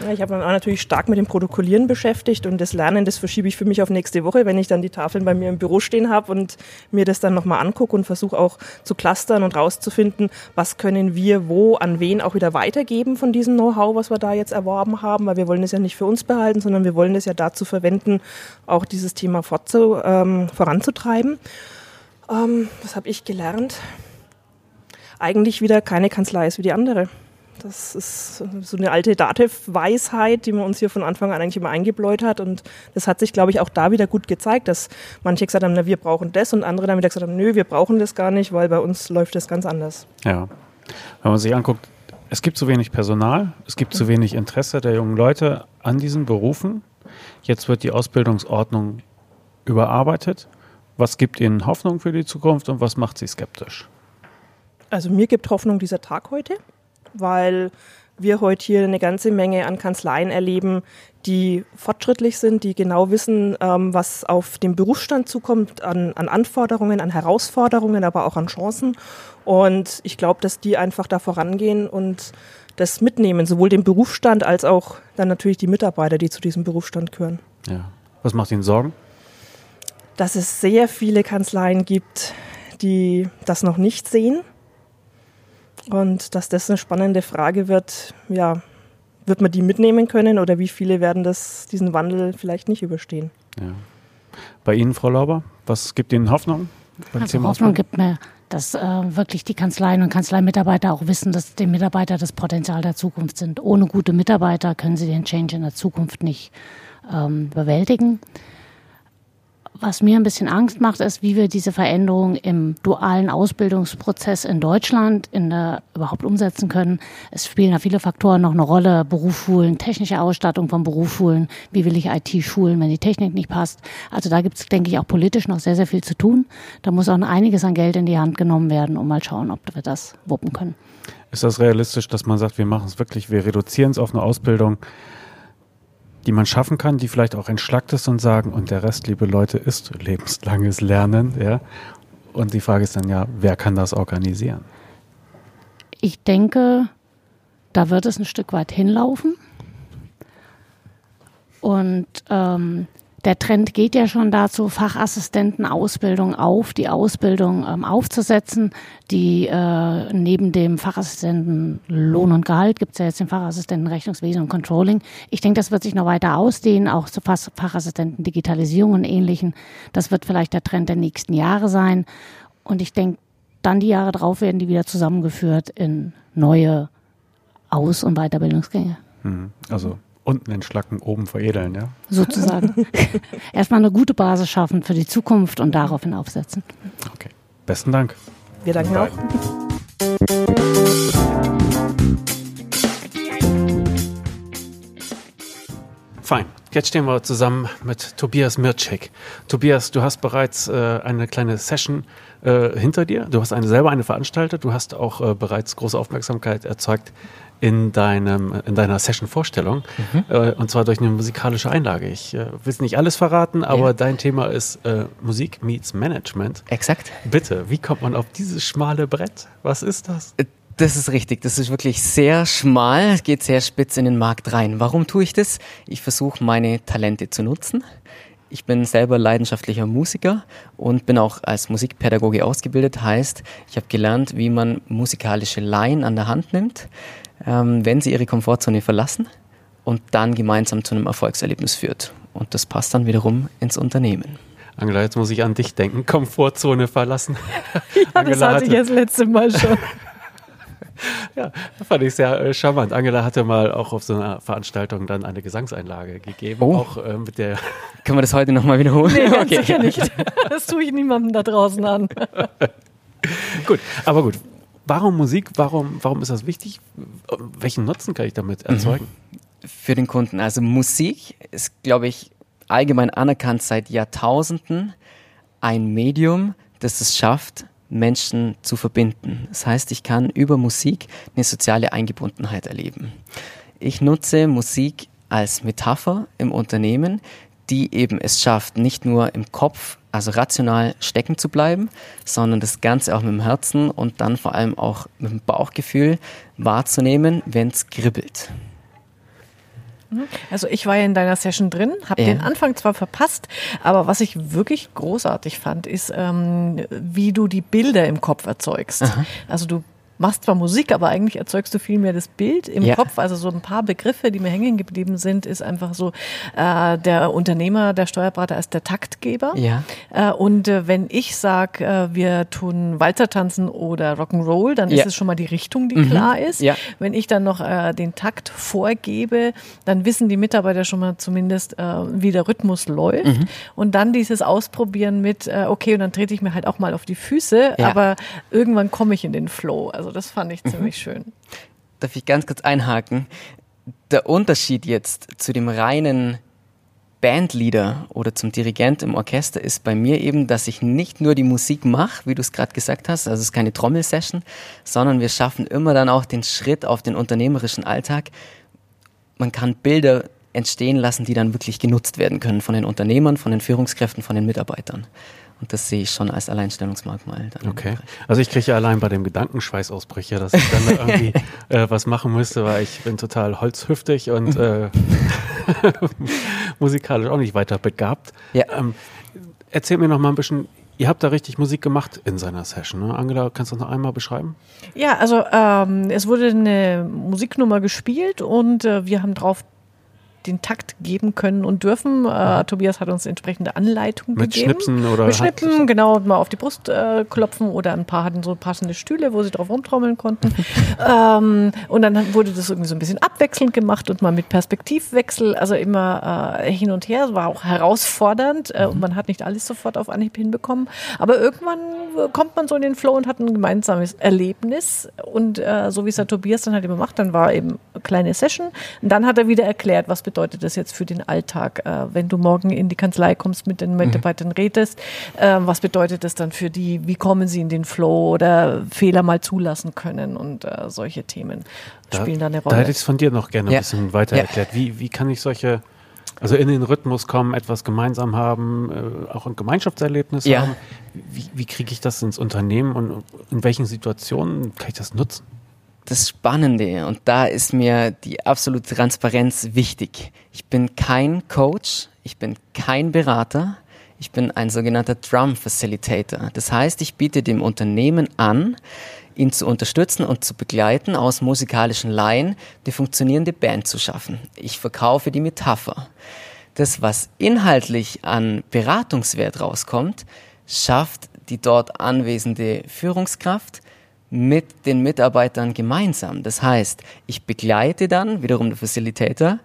Ja, ich habe mich auch natürlich stark mit dem Protokollieren beschäftigt und das Lernen, das verschiebe ich für mich auf nächste Woche, wenn ich dann die Tafeln bei mir im Büro stehen habe und mir das dann nochmal angucke und versuche auch zu clustern und rauszufinden, was können wir wo an wen auch wieder weitergeben von diesem Know-how, was wir da jetzt erworben haben, weil wir wollen es ja nicht für uns behalten, sondern wir wollen es ja dazu verwenden, auch dieses Thema fortzu, ähm, voranzutreiben. Ähm, was habe ich gelernt? Eigentlich wieder keine Kanzlei ist wie die andere. Das ist so eine alte Dativ-Weisheit, die man uns hier von Anfang an eigentlich immer eingebläut hat. Und das hat sich, glaube ich, auch da wieder gut gezeigt, dass manche gesagt haben, na, wir brauchen das und andere dann wieder gesagt haben, nö, wir brauchen das gar nicht, weil bei uns läuft das ganz anders. Ja. Wenn man sich anguckt, es gibt zu wenig Personal, es gibt zu wenig Interesse der jungen Leute an diesen Berufen. Jetzt wird die Ausbildungsordnung überarbeitet. Was gibt Ihnen Hoffnung für die Zukunft und was macht Sie skeptisch? Also mir gibt Hoffnung dieser Tag heute, weil wir heute hier eine ganze Menge an Kanzleien erleben, die fortschrittlich sind, die genau wissen, ähm, was auf den Berufsstand zukommt, an, an Anforderungen, an Herausforderungen, aber auch an Chancen. Und ich glaube, dass die einfach da vorangehen und das mitnehmen, sowohl den Berufsstand als auch dann natürlich die Mitarbeiter, die zu diesem Berufsstand gehören. Ja. Was macht Ihnen Sorgen? Dass es sehr viele Kanzleien gibt, die das noch nicht sehen. Und dass das eine spannende Frage wird, ja, wird man die mitnehmen können oder wie viele werden das, diesen Wandel vielleicht nicht überstehen? Ja. Bei Ihnen, Frau Lauber, was gibt Ihnen Hoffnung? Also Hoffnung gibt mir, dass äh, wirklich die Kanzleien und Kanzleimitarbeiter auch wissen, dass die Mitarbeiter das Potenzial der Zukunft sind. Ohne gute Mitarbeiter können sie den Change in der Zukunft nicht ähm, bewältigen. Was mir ein bisschen Angst macht, ist, wie wir diese Veränderung im dualen Ausbildungsprozess in Deutschland in der, überhaupt umsetzen können. Es spielen da viele Faktoren noch eine Rolle. Berufsschulen, technische Ausstattung von Berufsschulen. Wie will ich IT schulen, wenn die Technik nicht passt? Also da gibt es, denke ich, auch politisch noch sehr, sehr viel zu tun. Da muss auch einiges an Geld in die Hand genommen werden, um mal schauen, ob wir das wuppen können. Ist das realistisch, dass man sagt, wir machen es wirklich, wir reduzieren es auf eine Ausbildung, die man schaffen kann, die vielleicht auch entschlackt ist und sagen, und der Rest, liebe Leute, ist lebenslanges Lernen, ja? Und die Frage ist dann ja, wer kann das organisieren? Ich denke, da wird es ein Stück weit hinlaufen. Und ähm, der Trend geht ja schon dazu, Fachassistentenausbildung auf die Ausbildung ähm, aufzusetzen. Die äh, neben dem Fachassistenten Lohn und Gehalt gibt es ja jetzt den Fachassistenten Rechnungswesen und Controlling. Ich denke, das wird sich noch weiter ausdehnen, auch zu Fach- Fachassistenten Digitalisierung und Ähnlichen. Das wird vielleicht der Trend der nächsten Jahre sein. Und ich denke, dann die Jahre drauf werden die wieder zusammengeführt in neue Aus- und Weiterbildungsgänge. Mhm. Also unten entschlacken, oben veredeln, ja? sozusagen. [LAUGHS] Erstmal eine gute Basis schaffen für die Zukunft und daraufhin aufsetzen. Okay. Besten Dank. Wir danken auch. Fein. Jetzt stehen wir zusammen mit Tobias Mircek. Tobias, du hast bereits äh, eine kleine Session äh, hinter dir. Du hast eine, selber eine veranstaltet. Du hast auch äh, bereits große Aufmerksamkeit erzeugt in, deinem, in deiner Session-Vorstellung. Mhm. Äh, und zwar durch eine musikalische Einlage. Ich äh, will nicht alles verraten, aber ja. dein Thema ist äh, Musik meets Management. Exakt. Bitte, wie kommt man auf dieses schmale Brett? Was ist das? Äh, das ist richtig. Das ist wirklich sehr schmal, geht sehr spitz in den Markt rein. Warum tue ich das? Ich versuche meine Talente zu nutzen. Ich bin selber leidenschaftlicher Musiker und bin auch als Musikpädagoge ausgebildet. Heißt, ich habe gelernt, wie man musikalische Laien an der Hand nimmt, ähm, wenn sie ihre Komfortzone verlassen und dann gemeinsam zu einem Erfolgserlebnis führt. Und das passt dann wiederum ins Unternehmen. Angela, jetzt muss ich an dich denken. Komfortzone verlassen. [LAUGHS] ja, Angela das hatte ich das letzte Mal schon. [LAUGHS] ja, fand ich sehr äh, charmant. Angela hatte mal auch auf so einer Veranstaltung dann eine Gesangseinlage gegeben. Oh. Auch äh, mit der. [LAUGHS] Können wir das heute nochmal wiederholen? Nee, ganz okay. sicher nicht. Das tue ich niemandem da draußen an. gut, aber gut. Warum Musik? Warum, warum ist das wichtig? Welchen Nutzen kann ich damit mhm. erzeugen? Für den Kunden. Also Musik ist, glaube ich, allgemein anerkannt seit Jahrtausenden ein Medium, das es schafft, Menschen zu verbinden. Das heißt, ich kann über Musik eine soziale Eingebundenheit erleben. Ich nutze Musik als Metapher im Unternehmen, die eben es schafft, nicht nur im Kopf, also rational stecken zu bleiben, sondern das Ganze auch mit dem Herzen und dann vor allem auch mit dem Bauchgefühl wahrzunehmen, wenn es kribbelt. Mhm. Also ich war ja in deiner Session drin, habe ja. den Anfang zwar verpasst, aber was ich wirklich großartig fand, ist, ähm, wie du die Bilder im Kopf erzeugst. Aha. Also du machst zwar Musik, aber eigentlich erzeugst du viel mehr das Bild im ja. Kopf. Also so ein paar Begriffe, die mir hängen geblieben sind, ist einfach so äh, der Unternehmer, der Steuerberater als der Taktgeber. Ja. Äh, und äh, wenn ich sage, äh, wir tun Walzer tanzen oder Rock'n'Roll, dann ja. ist es schon mal die Richtung, die mhm. klar ist. Ja. Wenn ich dann noch äh, den Takt vorgebe, dann wissen die Mitarbeiter schon mal zumindest, äh, wie der Rhythmus läuft. Mhm. Und dann dieses Ausprobieren mit, äh, okay, und dann trete ich mir halt auch mal auf die Füße, ja. aber irgendwann komme ich in den Flow. Also also das fand ich ziemlich mhm. schön. Darf ich ganz kurz einhaken? Der Unterschied jetzt zu dem reinen Bandleader oder zum Dirigent im Orchester ist bei mir eben, dass ich nicht nur die Musik mache, wie du es gerade gesagt hast, also es ist keine Trommelsession, sondern wir schaffen immer dann auch den Schritt auf den unternehmerischen Alltag. Man kann Bilder entstehen lassen, die dann wirklich genutzt werden können von den Unternehmern, von den Führungskräften, von den Mitarbeitern. Und das sehe ich schon als Alleinstellungsmerkmal. okay. Also ich kriege ja allein bei dem Gedankenschweißausbrüche, dass ich dann [LAUGHS] irgendwie äh, was machen müsste, weil ich bin total holzhüftig und äh, [LAUGHS] musikalisch auch nicht weiter begabt. Ja. Ähm, erzähl mir noch mal ein bisschen, Ihr habt da richtig Musik gemacht in seiner Session. Ne? Angela, kannst du das noch einmal beschreiben? Ja, also ähm, es wurde eine Musiknummer gespielt und äh, wir haben drauf den Takt geben können und dürfen. Äh, Tobias hat uns entsprechende Anleitungen Mit gegeben. Schnipsen oder? Mit Schnippen, genau, mal auf die Brust äh, klopfen oder ein paar hatten so passende Stühle, wo sie drauf rumtrommeln konnten. [LAUGHS] ähm, und dann wurde das irgendwie so ein bisschen abwechselnd gemacht und mal mit Perspektivwechsel, also immer äh, hin und her. Es war auch herausfordernd äh, und mhm. man hat nicht alles sofort auf Anhieb hinbekommen. Aber irgendwann kommt man so in den Flow und hat ein gemeinsames Erlebnis. Und äh, so wie es der Tobias dann halt immer macht, dann war eben eine kleine Session. Und dann hat er wieder erklärt, was bedeutet das jetzt für den Alltag, äh, wenn du morgen in die Kanzlei kommst, mit den Mitarbeitern redest, äh, was bedeutet das dann für die, wie kommen sie in den Flow oder Fehler mal zulassen können und äh, solche Themen da, spielen da eine Rolle. Da hätte ich es von dir noch gerne ja. ein bisschen weiter ja. erklärt. Wie, wie kann ich solche also in den Rhythmus kommen, etwas gemeinsam haben, auch ein Gemeinschaftserlebnis ja. haben. Wie, wie kriege ich das ins Unternehmen und in welchen Situationen kann ich das nutzen? Das Spannende und da ist mir die absolute Transparenz wichtig. Ich bin kein Coach, ich bin kein Berater, ich bin ein sogenannter Drum Facilitator. Das heißt, ich biete dem Unternehmen an, ihn zu unterstützen und zu begleiten, aus musikalischen Laien die funktionierende Band zu schaffen. Ich verkaufe die Metapher. Das, was inhaltlich an Beratungswert rauskommt, schafft die dort anwesende Führungskraft, mit den Mitarbeitern gemeinsam. Das heißt, ich begleite dann, wiederum der Facilitator,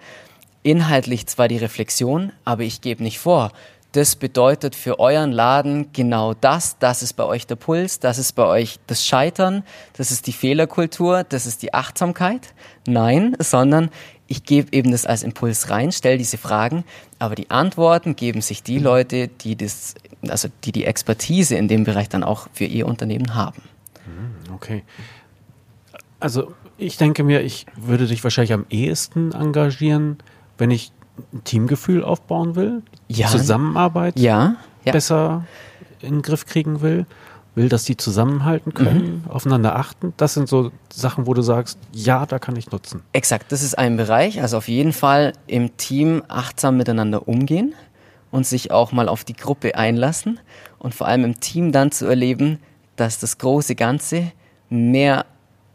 inhaltlich zwar die Reflexion, aber ich gebe nicht vor, das bedeutet für euren Laden genau das, das ist bei euch der Puls, das ist bei euch das Scheitern, das ist die Fehlerkultur, das ist die Achtsamkeit. Nein, sondern ich gebe eben das als Impuls rein, stelle diese Fragen, aber die Antworten geben sich die Leute, die das, also die die Expertise in dem Bereich dann auch für ihr Unternehmen haben. Okay. Also ich denke mir, ich würde dich wahrscheinlich am ehesten engagieren, wenn ich ein Teamgefühl aufbauen will, Ja. Zusammenarbeit Ja, ja. besser in den Griff kriegen will, will, dass die zusammenhalten können, Mhm. aufeinander achten. Das sind so Sachen, wo du sagst, ja, da kann ich nutzen. Exakt, das ist ein Bereich. Also auf jeden Fall im Team achtsam miteinander umgehen und sich auch mal auf die Gruppe einlassen und vor allem im Team dann zu erleben, dass das große Ganze mehr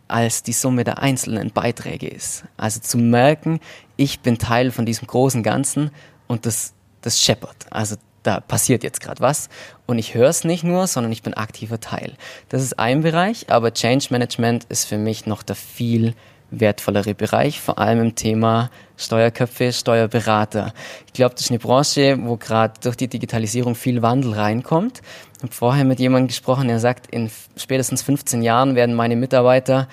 als die Summe der einzelnen Beiträge ist. Also zu merken, ich bin Teil von diesem großen Ganzen und das, das scheppert. Also da passiert jetzt gerade was und ich höre es nicht nur, sondern ich bin aktiver Teil. Das ist ein Bereich, aber Change Management ist für mich noch der viel wertvollere Bereich, vor allem im Thema Steuerköpfe, Steuerberater. Ich glaube, das ist eine Branche, wo gerade durch die Digitalisierung viel Wandel reinkommt. Ich habe vorher mit jemandem gesprochen, der sagt, in spätestens 15 Jahren werden meine Mitarbeiter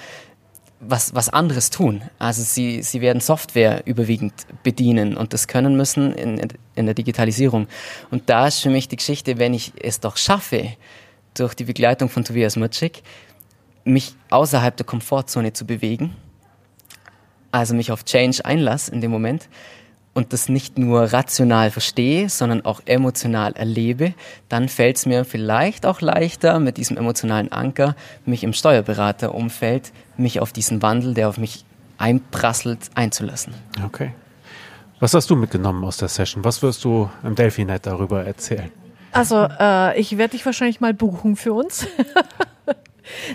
was, was anderes tun. Also sie, sie werden Software überwiegend bedienen und das können müssen in, in der Digitalisierung. Und da ist für mich die Geschichte, wenn ich es doch schaffe, durch die Begleitung von Tobias Mutschik, mich außerhalb der Komfortzone zu bewegen, also mich auf Change einlasse in dem Moment und das nicht nur rational verstehe, sondern auch emotional erlebe, dann fällt es mir vielleicht auch leichter, mit diesem emotionalen Anker, mich im Steuerberaterumfeld, mich auf diesen Wandel, der auf mich einprasselt, einzulassen. Okay. Was hast du mitgenommen aus der Session? Was wirst du im Delphinet darüber erzählen? Also, äh, ich werde dich wahrscheinlich mal buchen für uns. [LAUGHS]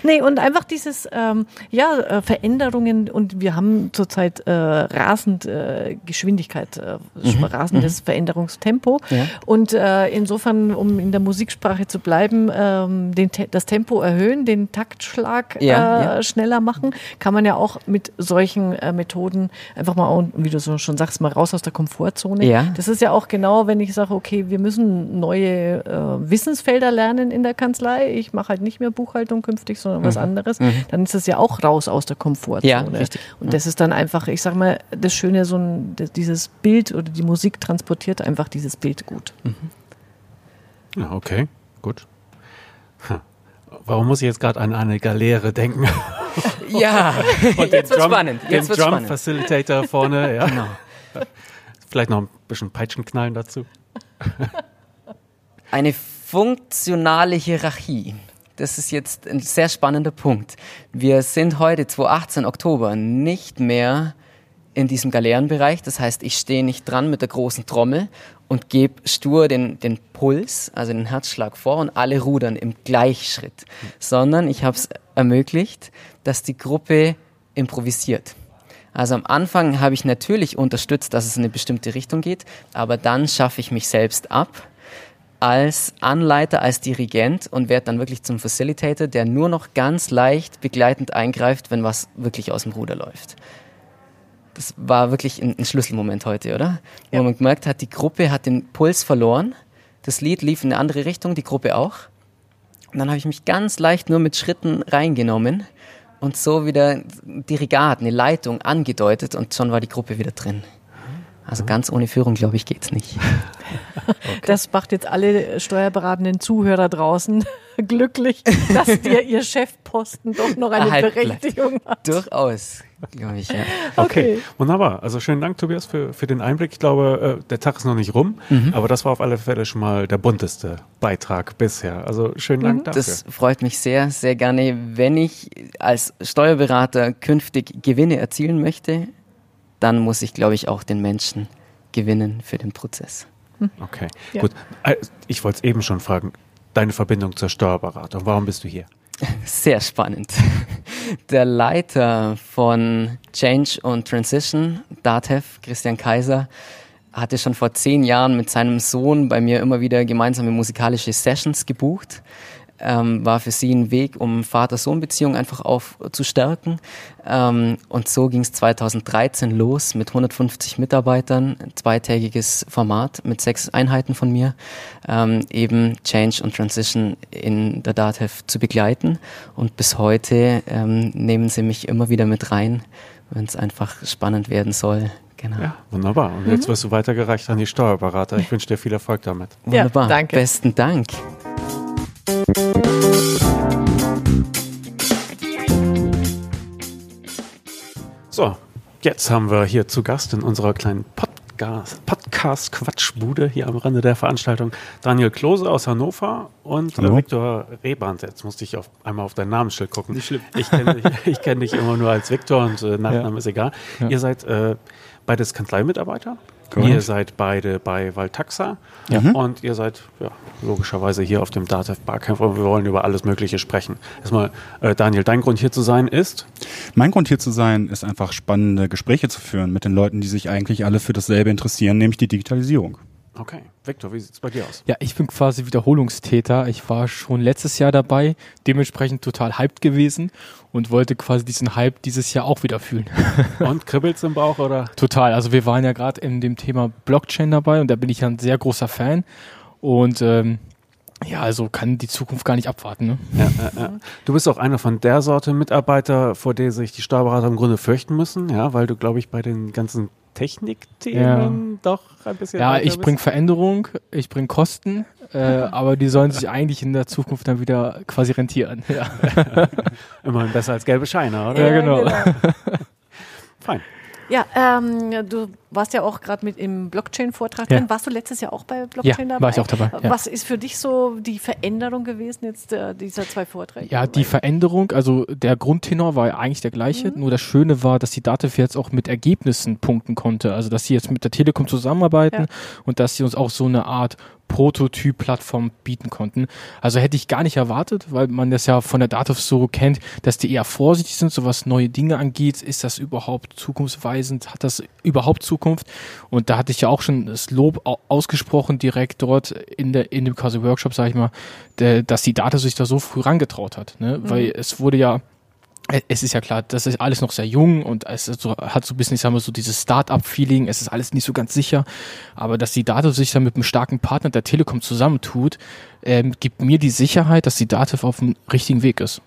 Nee, und einfach dieses, ähm, ja, äh, Veränderungen und wir haben zurzeit äh, rasend äh, Geschwindigkeit, äh, rasendes Veränderungstempo. Ja. Und äh, insofern, um in der Musiksprache zu bleiben, ähm, den Te das Tempo erhöhen, den Taktschlag Ja, äh, ja. schneller machen, kann man ja auch mit solchen äh, Methoden einfach mal, und wie du so schon sagst, mal raus aus der Komfortzone. Ja. Das ist ja auch genau, wenn ich sage, okay, wir müssen neue äh, Wissensfelder lernen in der Kanzlei. Ich mache halt nicht mehr Buchhaltung künftig, sondern was anderes. Dann ist es ja auch raus aus der Komfortzone. Ja, richtig. Und das ist dann einfach, ich sag mal, das Schöne, so ein, dieses Bild oder die Musik transportiert einfach dieses Bild gut. Ja, okay, gut. Hm. Warum muss ich jetzt gerade an eine Galeere denken? [LAUGHS] Ja, [LAUGHS] Und jetzt wird's spannend. Jetzt den Drum spannend. Facilitator vorne, [LAUGHS] ja. Genau. Vielleicht noch ein bisschen Peitschenknallen dazu. Eine funktionale Hierarchie. Das ist jetzt ein sehr spannender Punkt. Wir sind heute, 2018 Oktober, nicht mehr in diesem Galeerenbereich. Das heißt, ich stehe nicht dran mit der großen Trommel und gebe stur den, den Puls, also den Herzschlag vor und alle rudern im Gleichschritt, sondern ich habe es ermöglicht, dass die Gruppe improvisiert. Also am Anfang habe ich natürlich unterstützt, dass es in eine bestimmte Richtung geht, aber dann schaffe ich mich selbst ab als Anleiter, als Dirigent und werde dann wirklich zum Facilitator, der nur noch ganz leicht begleitend eingreift, wenn was wirklich aus dem Ruder läuft. Das war wirklich ein, ein Schlüsselmoment heute, oder? Wo man gemerkt hat, die Gruppe hat den Puls verloren, das Lied lief in eine andere Richtung, die Gruppe auch. Und dann habe ich mich ganz leicht nur mit Schritten reingenommen und so wieder Dirigat, eine Leitung angedeutet und schon war die Gruppe wieder drin. Also ganz ohne Führung, glaube ich, geht's nicht. [LAUGHS] Das macht jetzt alle steuerberatenden Zuhörer draußen [LAUGHS] glücklich, dass [LAUGHS] dir ihr Chefposten doch noch eine bleibt. Berechtigung hat. Durchaus, glaube ich, ja. Okay. Okay. wunderbar. Also schönen Dank, Tobias, für, für den Einblick. Ich glaube, äh, der Tag ist noch nicht rum, Mhm. aber das war auf alle Fälle schon mal der bunteste Beitrag bisher. Also schönen Dank dafür. Das freut mich sehr, sehr gerne. Wenn ich als Steuerberater künftig Gewinne erzielen möchte, dann muss ich, glaube ich, auch den Menschen gewinnen für den Prozess. Okay, Ja. gut. Äh, Ich wollte es eben schon fragen. Deine Verbindung zur Steuerberatung. Warum bist du hier? [LAUGHS] Sehr spannend. [LAUGHS] Der Leiter von Change und Transition, DATEV, Christian Kaiser, hatte schon vor zehn Jahren mit seinem Sohn bei mir immer wieder gemeinsame musikalische Sessions gebucht. Ähm, war für sie ein Weg, um Vater-Sohn-Beziehung einfach auf zu stärken. Ähm, und so ging es 2013 los mit 150 Mitarbeitern, ein zweitägiges Format mit sechs Einheiten von mir, ähm, eben Change und Transition in der DATEV zu begleiten. Und bis heute ähm, nehmen sie mich immer wieder mit rein, wenn es einfach spannend werden soll. Genau. Ja, wunderbar. Und jetzt wirst du weitergereicht an die Steuerberater. Ich [LAUGHS] wünsche dir viel Erfolg damit. Ja, Wunderbar. danke. Besten Dank. So, jetzt haben wir hier zu Gast in unserer kleinen Podcast, Podcast-Quatschbude hier am Rande der Veranstaltung Daniel Klose aus Hannover und Hallo. Viktor Reband. Jetzt musste ich auf, einmal auf dein Namensschild gucken. Nicht schlimm. Ich kenne dich, ich kenn dich immer nur als Viktor und äh, Nachname ist egal. Ja. Ihr seid äh, beides Kanzleimitarbeiter. Korrekt. Ihr seid beide bei Valtaxa Ja. und ihr seid ja, logischerweise hier auf dem Datev Barcamp und wir wollen über alles Mögliche sprechen. Erstmal, äh, Daniel, dein Grund hier zu sein ist? Mein Grund hier zu sein, ist einfach spannende Gespräche zu führen mit den Leuten, die sich eigentlich alle für dasselbe interessieren, nämlich die Digitalisierung. Okay. Viktor, wie sieht's bei dir aus? Ja, ich bin quasi Wiederholungstäter. Ich war schon letztes Jahr dabei, dementsprechend total hyped gewesen und wollte quasi diesen Hype dieses Jahr auch wieder fühlen. [LAUGHS] Und kribbelt's im Bauch oder? total. Also wir waren ja gerade in dem Thema Blockchain dabei und da bin ich ja ein sehr großer Fan. Und ähm, ja, also kann die Zukunft gar nicht abwarten. Ne? Ja, ja, ja. Du bist auch einer von der Sorte Mitarbeiter, vor der sich die Steuerberater im Grunde fürchten müssen, ja, weil du, glaube ich, bei den ganzen Technikthemen doch ein bisschen. Ja, ich bringe Veränderung, ich bringe Kosten, äh, [LAUGHS] aber die sollen sich eigentlich in der Zukunft dann wieder quasi rentieren. Ja, [LAUGHS] Immerhin besser als gelbe Scheine, oder? ja genau. [LAUGHS] Fein. Ja, ähm, du warst ja auch gerade mit im Blockchain-Vortrag Ja. drin. Warst du letztes Jahr auch bei Blockchain Ja, dabei? war ich auch dabei, ja. Was ist für dich so die Veränderung gewesen jetzt äh, dieser zwei Vorträge? Ja, die Veränderung, also der Grundtenor war ja eigentlich der gleiche, nur das Schöne war, dass die Dativ jetzt auch mit Ergebnissen punkten konnte. Also dass sie jetzt mit der Telekom zusammenarbeiten und dass sie uns auch so eine Art Prototyp-Plattform bieten konnten. Also hätte ich gar nicht erwartet, weil man das ja von der Dativ so kennt, dass die eher vorsichtig sind, so was neue Dinge angeht. Ist das überhaupt zukunftsweisend? Hat das überhaupt Zukunft? Und da hatte ich ja auch schon das Lob au- ausgesprochen direkt dort in der in dem quasi Workshop, sage ich mal, der, dass die Data sich da so früh rangetraut hat, ne? Weil es wurde ja es ist ja klar, das ist alles noch sehr jung und es so, hat so ein bisschen, ich sag mal, so dieses Start-up-Feeling, es ist alles nicht so ganz sicher, aber dass die Dativ sich dann mit einem starken Partner der Telekom zusammentut, ähm, gibt mir die Sicherheit, dass die Dativ auf dem richtigen Weg ist.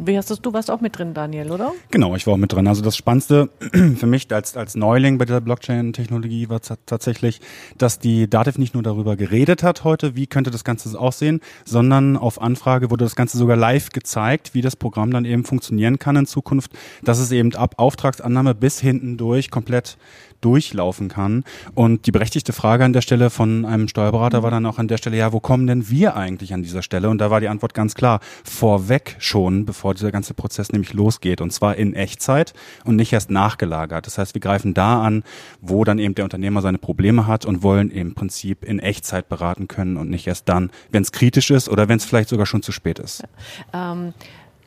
Wie hast das, du warst auch mit drin, Daniel, oder? Genau, ich war auch mit drin. Also das Spannendste [CLEARS THROAT] für mich als, als Neuling bei dieser Blockchain-Technologie war ta- tatsächlich, dass die Dativ nicht nur darüber geredet hat heute, wie könnte das Ganze aussehen, sondern auf Anfrage wurde das Ganze sogar live gezeigt, wie das Programm dann eben funktionieren kann in Zukunft, dass es eben ab Auftragsannahme bis hinten durch komplett durchlaufen kann. Und die berechtigte Frage an der Stelle von einem Steuerberater war dann auch an der Stelle, ja, wo kommen denn wir eigentlich an dieser Stelle? Und da war die Antwort ganz klar, vorweg schon, bevor dieser ganze Prozess nämlich losgeht. Und zwar in Echtzeit und nicht erst nachgelagert. Das heißt, wir greifen da an, wo dann eben der Unternehmer seine Probleme hat und wollen im Prinzip in Echtzeit beraten können und nicht erst dann, wenn es kritisch ist oder wenn es vielleicht sogar schon zu spät ist. Ähm,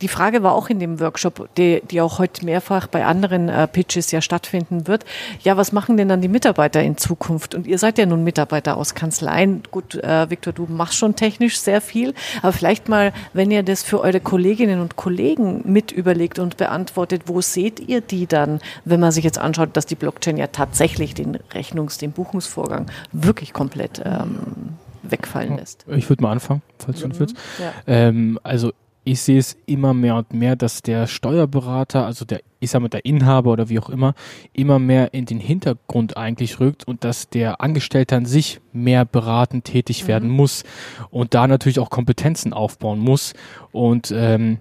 die Frage war auch in dem Workshop, die, die auch heute mehrfach bei anderen äh, Pitches ja stattfinden wird. Ja, was machen denn dann die Mitarbeiter in Zukunft? Und ihr seid ja nun Mitarbeiter aus Kanzleien. Gut, äh, Viktor, du machst schon technisch sehr viel, aber vielleicht mal, wenn ihr das für eure Kolleginnen und Kollegen mit überlegt und beantwortet, wo seht ihr die dann, wenn man sich jetzt anschaut, dass die Blockchain ja tatsächlich den Rechnungs-, den Buchungsvorgang wirklich komplett ähm, wegfallen lässt? Ich würde mal anfangen, falls du Mhm. willst. Ja. Ähm, also ich sehe es immer mehr und mehr, dass der Steuerberater, also der, ich sag mal, der Inhaber oder wie auch immer, immer mehr in den Hintergrund eigentlich rückt und dass der Angestellte an sich mehr beratend tätig werden muss und da natürlich auch Kompetenzen aufbauen muss. Und ähm,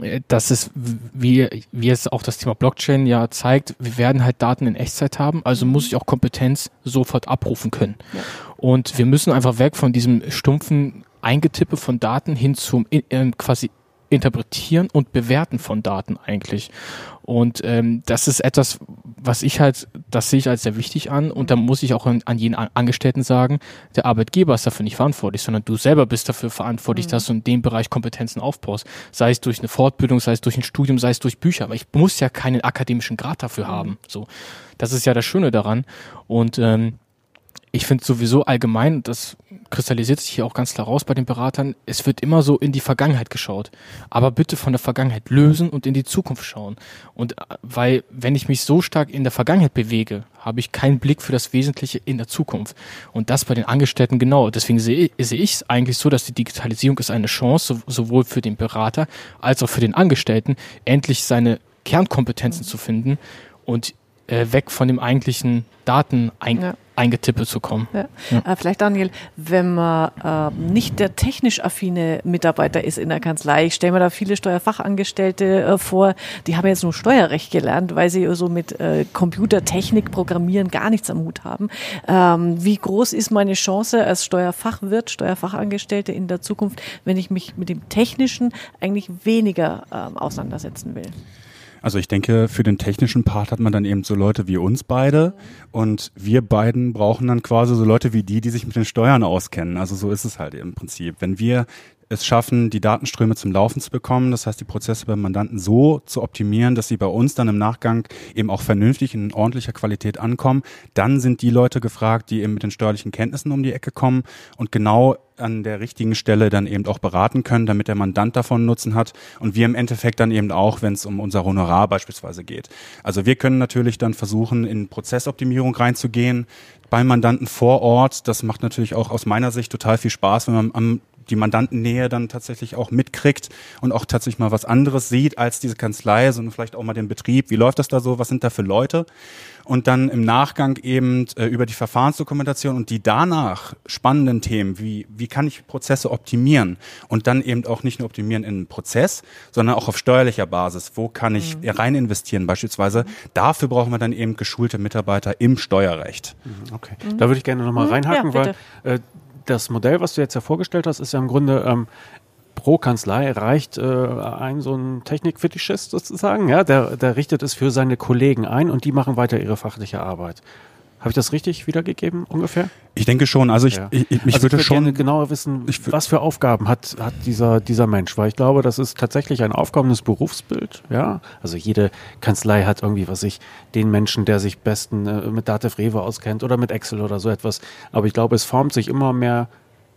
äh, das ist, wie, wie es auch das Thema Blockchain ja zeigt, wir werden halt Daten in Echtzeit haben, also muss ich auch Kompetenz sofort abrufen können. Und wir müssen einfach weg von diesem stumpfen Eingetippe von Daten hin zum äh, quasi Interpretieren und Bewerten von Daten eigentlich. Und ähm, das ist etwas, was ich halt, das sehe ich als sehr wichtig an. Und da muss ich auch an, an jeden An- Angestellten sagen, der Arbeitgeber ist dafür nicht verantwortlich, sondern du selber bist dafür verantwortlich, dass du in dem Bereich Kompetenzen aufbaust. Sei es durch eine Fortbildung, sei es durch ein Studium, sei es durch Bücher. Aber ich muss ja keinen akademischen Grad dafür haben. So, das ist ja das Schöne daran. Und ähm, ich finde sowieso allgemein, das kristallisiert sich hier auch ganz klar raus bei den Beratern, es wird immer so in die Vergangenheit geschaut. Aber bitte von der Vergangenheit lösen und in die Zukunft schauen. Und äh, weil, wenn ich mich so stark in der Vergangenheit bewege, habe ich keinen Blick für das Wesentliche in der Zukunft. Und das bei den Angestellten genau. Deswegen sehe, sehe ich es eigentlich so, dass die Digitalisierung ist eine Chance, so, sowohl für den Berater als auch für den Angestellten, endlich seine Kernkompetenzen zu finden. Und äh, weg von dem eigentlichen Daten ein, Ja. eingetippelt zu kommen. Ja. Äh, vielleicht, Daniel, wenn man äh, nicht der technisch affine Mitarbeiter ist in der Kanzlei, ich stelle mir da viele Steuerfachangestellte äh, vor, die haben jetzt nur Steuerrecht gelernt, weil sie so mit äh, Computertechnik, Programmieren gar nichts am Hut haben. Ähm, wie groß ist meine Chance als Steuerfachwirt, Steuerfachangestellte in der Zukunft, wenn ich mich mit dem Technischen eigentlich weniger ähm, auseinandersetzen will? Also ich denke, für den technischen Part hat man dann eben so Leute wie uns beide und wir beiden brauchen dann quasi so Leute wie die, die sich mit den Steuern auskennen. Also so ist es halt im Prinzip. Wenn wir es schaffen, die Datenströme zum Laufen zu bekommen, das heißt die Prozesse beim Mandanten so zu optimieren, dass sie bei uns dann im Nachgang eben auch vernünftig in ordentlicher Qualität ankommen, dann sind die Leute gefragt, die eben mit den steuerlichen Kenntnissen um die Ecke kommen und genau an der richtigen Stelle dann eben auch beraten können, damit der Mandant davon Nutzen hat und wir im Endeffekt dann eben auch, wenn es um unser Honorar beispielsweise geht. Also wir können natürlich dann versuchen, in Prozessoptimierung reinzugehen beim Mandanten vor Ort. Das macht natürlich auch aus meiner Sicht total viel Spaß, wenn man am die Mandantennähe dann tatsächlich auch mitkriegt und auch tatsächlich mal was anderes sieht als diese Kanzlei, sondern vielleicht auch mal den Betrieb. Wie läuft das da so? Was sind da für Leute? Und dann im Nachgang eben äh, über die Verfahrensdokumentation und die danach spannenden Themen, wie, wie kann ich Prozesse optimieren und dann eben auch nicht nur optimieren in einen Prozess, sondern auch auf steuerlicher Basis. Wo kann ich rein investieren beispielsweise? Dafür brauchen wir dann eben geschulte Mitarbeiter im Steuerrecht. Okay. Da würde ich gerne nochmal Mhm. reinhaken, Ja, weil äh, das Modell, was du jetzt ja vorgestellt hast, ist ja im Grunde ähm, pro Kanzlei reicht äh, ein so ein Technikfetischist sozusagen, ja, der, der richtet es für seine Kollegen ein und die machen weiter ihre fachliche Arbeit. Habe ich das richtig wiedergegeben ungefähr? Ich denke schon. Also ich, Ja. ich, ich also würde ich schon gerne genauer wissen, ich was für Aufgaben hat, hat dieser, dieser Mensch, weil ich glaube, das ist tatsächlich ein aufkommendes Berufsbild, ja. Also jede Kanzlei hat irgendwie, was ich, den Menschen, der sich besten äh, mit Datev Rewe auskennt oder mit Excel oder so etwas. Aber ich glaube, es formt sich immer mehr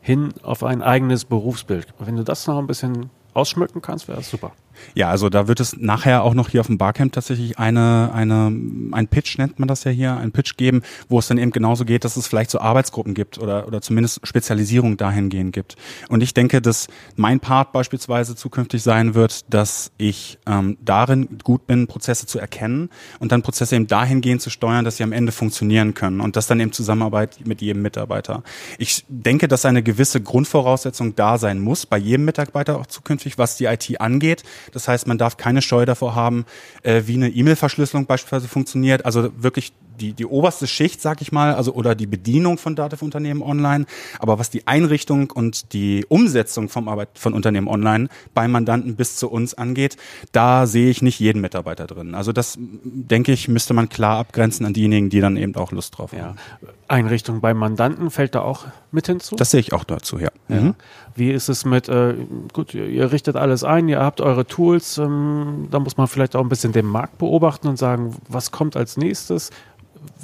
hin auf ein eigenes Berufsbild. Wenn du das noch ein bisschen ausschmücken kannst, wäre das super. Ja, also da wird es nachher auch noch hier auf dem Barcamp tatsächlich eine, eine, ein Pitch nennt man das ja hier, ein Pitch geben, wo es dann eben genauso geht, dass es vielleicht so Arbeitsgruppen gibt oder, oder zumindest Spezialisierung dahingehend gibt. Und ich denke, dass mein Part beispielsweise zukünftig sein wird, dass ich ähm, darin gut bin, Prozesse zu erkennen und dann Prozesse eben dahingehend zu steuern, dass sie am Ende funktionieren können und das dann eben Zusammenarbeit mit jedem Mitarbeiter. Ich denke, dass eine gewisse Grundvoraussetzung da sein muss, bei jedem Mitarbeiter auch zukünftig, was die IT angeht. Das heißt, man darf keine Scheu davor haben, äh, wie eine E-Mail-Verschlüsselung beispielsweise funktioniert. Also wirklich die, die oberste Schicht, sag ich mal, also oder die Bedienung von Dativ-Unternehmen online. Aber was die Einrichtung und die Umsetzung vom Arbeit von Unternehmen online beim Mandanten bis zu uns angeht, da sehe ich nicht jeden Mitarbeiter drin. Also das, denke ich, müsste man klar abgrenzen an diejenigen, die dann eben auch Lust drauf haben. Ja. Einrichtung beim Mandanten fällt da auch mit hinzu? Das sehe ich auch dazu, ja. Ja. Mhm. Wie ist es mit, äh, gut, ihr, ihr richtet alles ein, ihr habt eure Tools, ähm, da muss man vielleicht auch ein bisschen den Markt beobachten und sagen, was kommt als nächstes?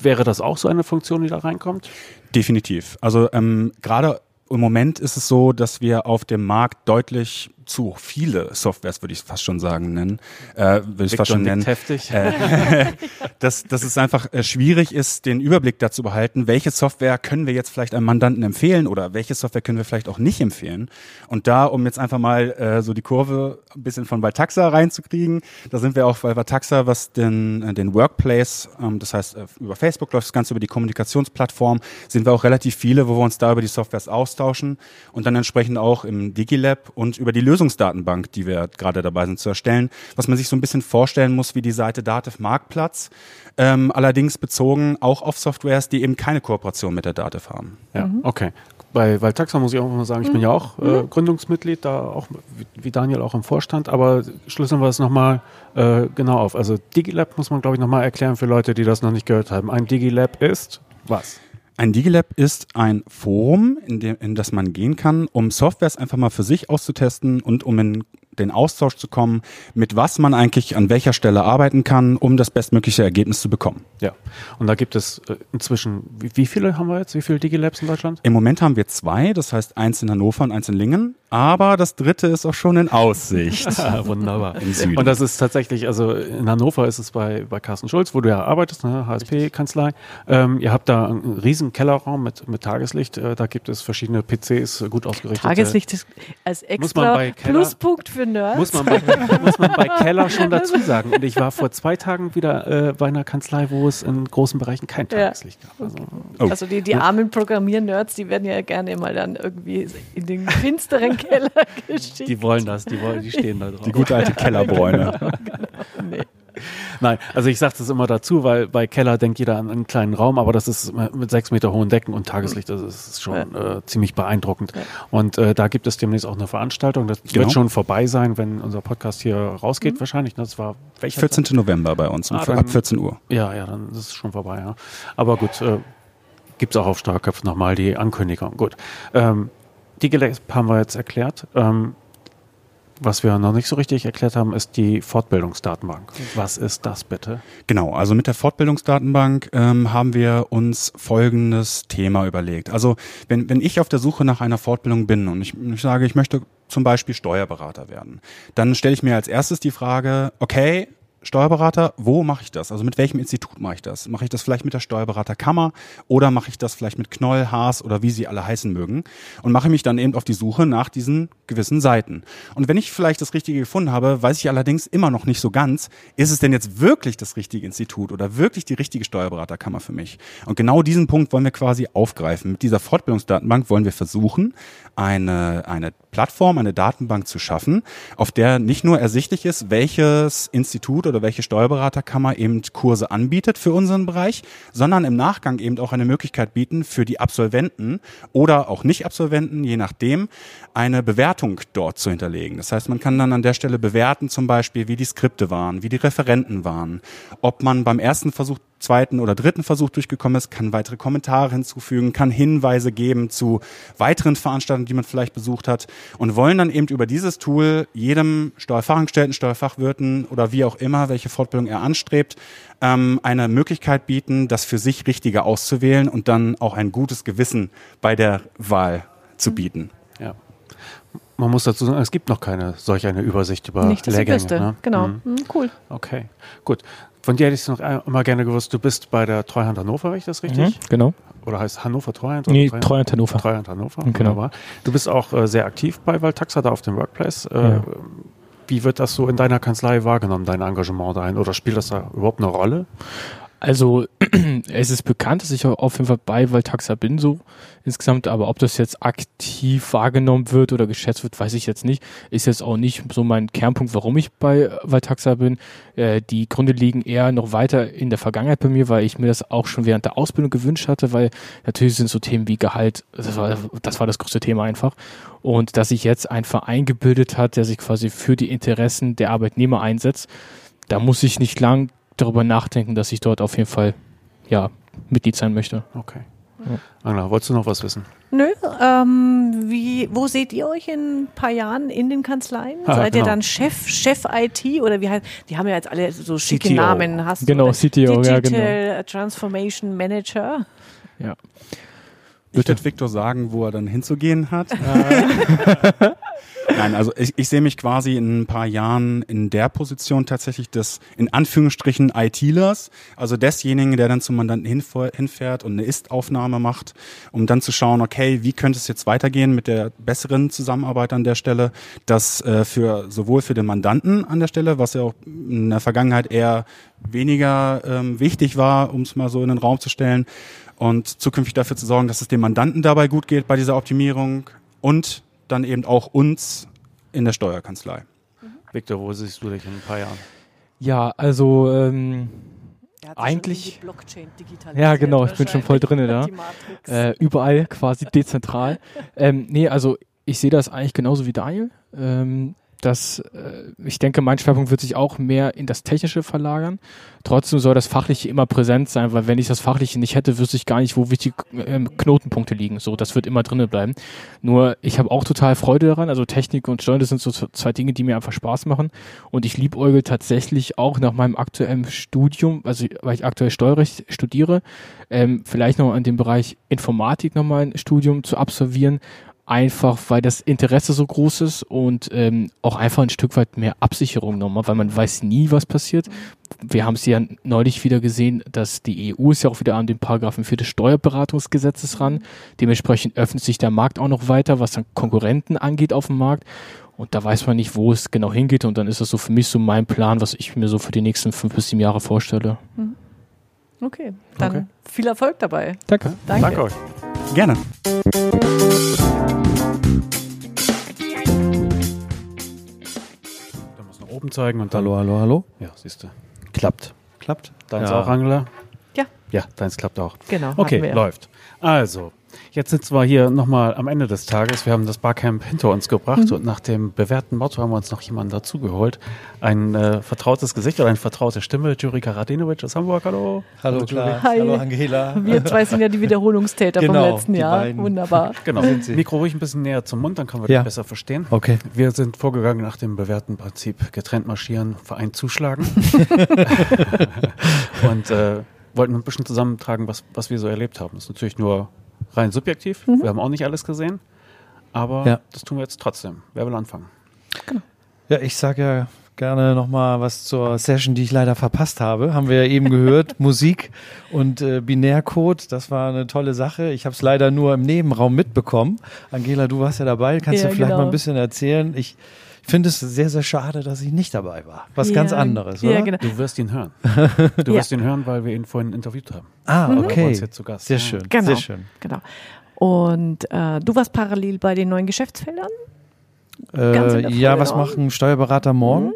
Wäre das auch so eine Funktion, die da reinkommt? Definitiv. Also ähm, gerade im Moment ist es so, dass wir auf dem Markt deutlich zu viele Softwares, würde ich fast schon sagen, nennen. Äh, würde ich fast schon nennen. heftig. Äh, [LAUGHS] dass, dass es einfach äh, schwierig ist, den Überblick dazu behalten, welche Software können wir jetzt vielleicht einem Mandanten empfehlen oder welche Software können wir vielleicht auch nicht empfehlen. Und da, um jetzt einfach mal äh, so die Kurve ein bisschen von Valtaxa reinzukriegen, da sind wir auch bei Valtaxa, was den, äh, den Workplace, ähm, das heißt äh, über Facebook läuft das Ganze über die Kommunikationsplattform, sind wir auch relativ viele, wo wir uns da über die Softwares austauschen und dann entsprechend auch im DigiLab und über die Lösungsdatenbank, die wir gerade dabei sind zu erstellen, was man sich so ein bisschen vorstellen muss wie die Seite Dativ Marktplatz, ähm, allerdings bezogen auch auf Softwares, die eben keine Kooperation mit der Dativ haben. Ja, okay. Bei Valtaxa muss ich auch mal sagen, ich bin ja auch äh, Gründungsmitglied, da auch wie, wie Daniel auch im Vorstand, aber schlüsseln wir das nochmal äh, genau auf. Also DigiLab muss man, glaube ich, nochmal erklären für Leute, die das noch nicht gehört haben. Ein DigiLab ist was? Ein DigiLab ist ein Forum, in, dem, in das man gehen kann, um Softwares einfach mal für sich auszutesten und um in den Austausch zu kommen, mit was man eigentlich an welcher Stelle arbeiten kann, um das bestmögliche Ergebnis zu bekommen. Ja. Und da gibt es äh, inzwischen, wie, wie viele haben wir jetzt? Wie viele DigiLabs in Deutschland? Im Moment haben wir zwei, das heißt eins in Hannover und eins in Lingen, aber das dritte ist auch schon in Aussicht. [LAUGHS] Ah, wunderbar. Im Süden. Und das ist tatsächlich, also in Hannover ist es bei, bei Carsten Schulz, wo du ja arbeitest, ne, HSP-Kanzlei. Ähm, ihr habt da einen riesen Kellerraum mit, mit Tageslicht. Äh, da gibt es verschiedene PCs, gut ausgerichtet. Tageslicht ist als extra Pluspunkt für für Nerds. Muss man, bei, muss man bei Keller schon dazu [LAUGHS] sagen. Und ich war vor zwei Tagen wieder äh, bei einer Kanzlei, wo es in großen Bereichen kein Ja. Tageslicht gab. Also, Oh. Also die, die armen Programmier-Nerds, die werden ja gerne mal dann irgendwie in den finsteren Keller geschickt. [LAUGHS] die wollen das, die wollen, die stehen da drauf. Die gute alte [LAUGHS] Kellerbräune. nee. Nein, also ich sage das immer dazu, weil bei Keller denkt jeder an einen kleinen Raum, aber das ist mit sechs Meter hohen Decken und Tageslicht, das ist schon äh, ziemlich beeindruckend. Und äh, da gibt es demnächst auch eine Veranstaltung. Das Genau. wird schon vorbei sein, wenn unser Podcast hier rausgeht, wahrscheinlich. Das war welcher 14. November bei uns, Ah, dann- ab 14 Uhr. Ja, ja, dann ist es schon vorbei, ja. Aber gut, äh, gibt es auch auf Starköpfen nochmal die Ankündigung. Gut. Ähm, die Gillespie haben wir jetzt erklärt. Ähm, was wir noch nicht so richtig erklärt haben, ist die Fortbildungsdatenbank. Was ist das bitte? Genau, also mit der Fortbildungsdatenbank ähm, haben wir uns folgendes Thema überlegt. Also wenn, wenn ich auf der Suche nach einer Fortbildung bin und ich, ich sage, ich möchte zum Beispiel Steuerberater werden, dann stelle ich mir als erstes die Frage, okay, Steuerberater, wo mache ich das? Also mit welchem Institut mache ich das? Mache ich das vielleicht mit der Steuerberaterkammer oder mache ich das vielleicht mit Knoll, Haas oder wie sie alle heißen mögen? Und mache mich dann eben auf die Suche nach diesen gewissen Seiten. Und wenn ich vielleicht das Richtige gefunden habe, weiß ich allerdings immer noch nicht so ganz, ist es denn jetzt wirklich das richtige Institut oder wirklich die richtige Steuerberaterkammer für mich? Und genau diesen Punkt wollen wir quasi aufgreifen. Mit dieser Fortbildungsdatenbank wollen wir versuchen, eine, eine Plattform, eine Datenbank zu schaffen, auf der nicht nur ersichtlich ist, welches Institut oder welche Steuerberaterkammer eben Kurse anbietet für unseren Bereich, sondern im Nachgang eben auch eine Möglichkeit bieten für die Absolventen oder auch Nicht-Absolventen, je nachdem, eine Bewertung dort zu hinterlegen. Das heißt, man kann dann an der Stelle bewerten, zum Beispiel, wie die Skripte waren, wie die Referenten waren, ob man beim ersten Versuch zweiten oder dritten Versuch durchgekommen ist, kann weitere Kommentare hinzufügen, kann Hinweise geben zu weiteren Veranstaltungen, die man vielleicht besucht hat und wollen dann eben über dieses Tool jedem Steuerfachangestellten, Steuerfachwirten oder wie auch immer, welche Fortbildung er anstrebt, ähm, eine Möglichkeit bieten, das für sich Richtige auszuwählen und dann auch ein gutes Gewissen bei der Wahl zu bieten. Ja. Man muss dazu sagen, es gibt noch keine solch eine Übersicht über Nicht, ich Lehrgänge. wüsste. Ne? Genau. Mhm. Hm, cool. Okay, gut. Von dir hätte ich es noch immer gerne gewusst, du bist bei der Treuhand Hannover, wenn ich das richtig? Mhm, genau. Oder heißt Hannover Treuhand? Nee, oder Treuhand Hannover. Treuhand Hannover, Genau. wunderbar. Du bist auch äh, sehr aktiv bei Valtaxa da auf dem Workplace. Äh, Ja. Wie wird das so in deiner Kanzlei wahrgenommen, dein Engagement dahin? Oder spielt das da überhaupt eine Rolle? Also [CLEARS THROAT] es ist bekannt, dass ich auf jeden Fall bei Valtaxa bin so insgesamt, aber ob das jetzt aktiv wahrgenommen wird oder geschätzt wird, weiß ich jetzt nicht. Ist jetzt auch nicht so mein Kernpunkt, warum ich bei Valtaxa bin. Äh, die Gründe liegen eher noch weiter in der Vergangenheit bei mir, weil ich mir das auch schon während der Ausbildung gewünscht hatte, weil natürlich sind so Themen wie Gehalt, das war das, war das größte Thema einfach. Und dass sich jetzt ein Verein gebildet hat, der sich quasi für die Interessen der Arbeitnehmer einsetzt, da muss ich nicht lang darüber nachdenken, dass ich dort auf jeden Fall ja, Mitglied sein möchte. Okay. Angela, wolltest du noch was wissen? Nö, ähm, wie, wo seht ihr euch in ein paar Jahren in den Kanzleien? Ah, Seid ihr genau. dann Chef, Chef IT oder wie heißt, die haben ja jetzt alle so schicke CTO. Namen. Hast du, Genau, oder CTO, ja, Digital Transformation Manager. Ja. Ich würde Victor sagen, wo er dann hinzugehen hat. [LAUGHS] [LAUGHS] Nein, also ich, ich sehe mich quasi in ein paar Jahren in der Position tatsächlich des, in Anführungsstrichen, ITlers, also desjenigen, der dann zum Mandanten hinfährt und eine Ist-Aufnahme macht, um dann zu schauen, okay, wie könnte es jetzt weitergehen mit der besseren Zusammenarbeit an der Stelle, das äh, für sowohl für den Mandanten an der Stelle, was ja auch in der Vergangenheit eher weniger ähm, wichtig war, um es mal so in den Raum zu stellen, und zukünftig dafür zu sorgen, dass es dem Mandanten dabei gut geht bei dieser Optimierung und dann eben auch uns in der Steuerkanzlei. Victor, wo siehst du dich in ein paar Jahren? Ja, also ähm, Eigentlich- Ja, genau, ich bin schon voll drinne da. äh, überall quasi dezentral. [LAUGHS] ähm, nee, also ich sehe das eigentlich genauso wie Daniel. Ähm, dass äh, ich denke, mein Schwerpunkt wird sich auch mehr in das Technische verlagern. Trotzdem soll das Fachliche immer präsent sein, weil wenn ich das Fachliche nicht hätte, wüsste ich gar nicht, wo wichtige ähm, Knotenpunkte liegen. So, das wird immer drinnen bleiben. Nur ich habe auch total Freude daran. Also Technik und das sind so zwei Dinge, die mir einfach Spaß machen. Und ich liebäugel tatsächlich auch nach meinem aktuellen Studium, also weil ich aktuell Steuerrecht studiere, ähm, vielleicht noch in dem Bereich Informatik nochmal ein Studium zu absolvieren, einfach weil das Interesse so groß ist und ähm, auch einfach ein Stück weit mehr Absicherung nochmal, weil man weiß nie, was passiert. Wir haben es ja neulich wieder gesehen, dass die EU ist ja auch wieder an den Paragraphen 4 des Steuerberatungsgesetzes ran. Dementsprechend öffnet sich der Markt auch noch weiter, was dann Konkurrenten angeht auf dem Markt. Und da weiß man nicht, wo es genau hingeht. Und dann ist das so für mich so mein Plan, was ich mir so für die nächsten fünf bis sieben Jahre vorstelle. Okay, dann Okay. viel Erfolg dabei. Danke. Danke. Danke euch. Gerne. Oben zeigen und dann. Hallo, hallo, hallo. Ja, siehst du. Klappt. Klappt? Deins Ja. auch, Angela? Ja. Ja, deins klappt auch. Genau, Okay, läuft. Also, jetzt sitzen wir hier nochmal am Ende des Tages. Wir haben das Barcamp hinter uns gebracht Mhm. und nach dem bewährten Motto haben wir uns noch jemanden dazugeholt. Ein äh, vertrautes Gesicht oder eine vertraute Stimme, Jurika Radinovic aus Hamburg. Hallo. Hallo, klar. Hi. Hallo, Angela. Wir zwei sind ja die Wiederholungstäter vom Genau, letzten die Jahr. beiden. Wunderbar. [LAUGHS] Genau. Sind Sie. Mikro ruhig ein bisschen näher zum Mund, dann können wir Ja. dich besser verstehen. Okay. Wir sind vorgegangen nach dem bewährten Prinzip getrennt marschieren, vereint zuschlagen. [LAUGHS] [LAUGHS] und äh, wollten ein bisschen zusammentragen, was, was wir so erlebt haben. Das ist natürlich nur rein subjektiv. Wir haben auch nicht alles gesehen. Aber Ja. das tun wir jetzt trotzdem. Wer will anfangen? Ja, ich sage ja gerne nochmal was zur Session, die ich leider verpasst habe. Haben wir ja eben gehört. [LAUGHS] Musik und äh, Binärcode, das war eine tolle Sache. Ich habe es leider nur im Nebenraum mitbekommen. Angela, du warst ja dabei. Kannst Ja, du vielleicht genau. mal ein bisschen erzählen? Ich finde es sehr, sehr schade, dass ich nicht dabei war. Was Ja, ganz anderes, oder? Ja, genau. Du wirst ihn hören. [LAUGHS] Du Ja. wirst ihn hören, weil wir ihn vorhin interviewt haben. Ah, bei okay. uns jetzt zu Gast. Sehr schön, Genau. sehr schön. genau. Und äh, du warst parallel bei den neuen Geschäftsfeldern? Äh, ja, was machen Steuerberater morgen? Mm,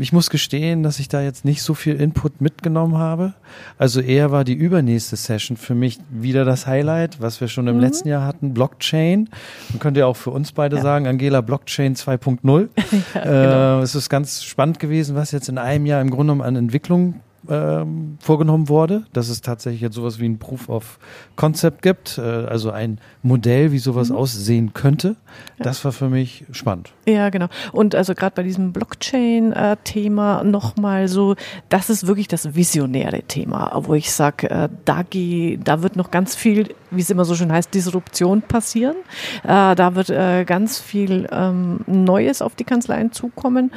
Ich muss gestehen, dass ich da jetzt nicht so viel Input mitgenommen habe. Also eher war die übernächste Session für mich wieder das Highlight, was wir schon im letzten Jahr hatten, Blockchain. Man könnte ja auch für uns beide Ja. sagen, Angela Blockchain [LAUGHS] 2.0. genau. äh, es ist ganz spannend gewesen, was jetzt in einem Jahr im Grunde genommen an Entwicklung ähm, vorgenommen wurde, dass es tatsächlich jetzt sowas wie ein Proof of Concept gibt, äh, also ein Modell, wie sowas aussehen könnte. Das war für mich spannend. Ja, genau. Und also gerade bei diesem Blockchain-Thema nochmal so, das ist wirklich das visionäre Thema, wo ich sage, äh, da, geh, da wird noch ganz viel, wie es immer so schön heißt, Disruption passieren. Äh, da wird äh, ganz viel ähm, Neues auf die Kanzleien zukommen.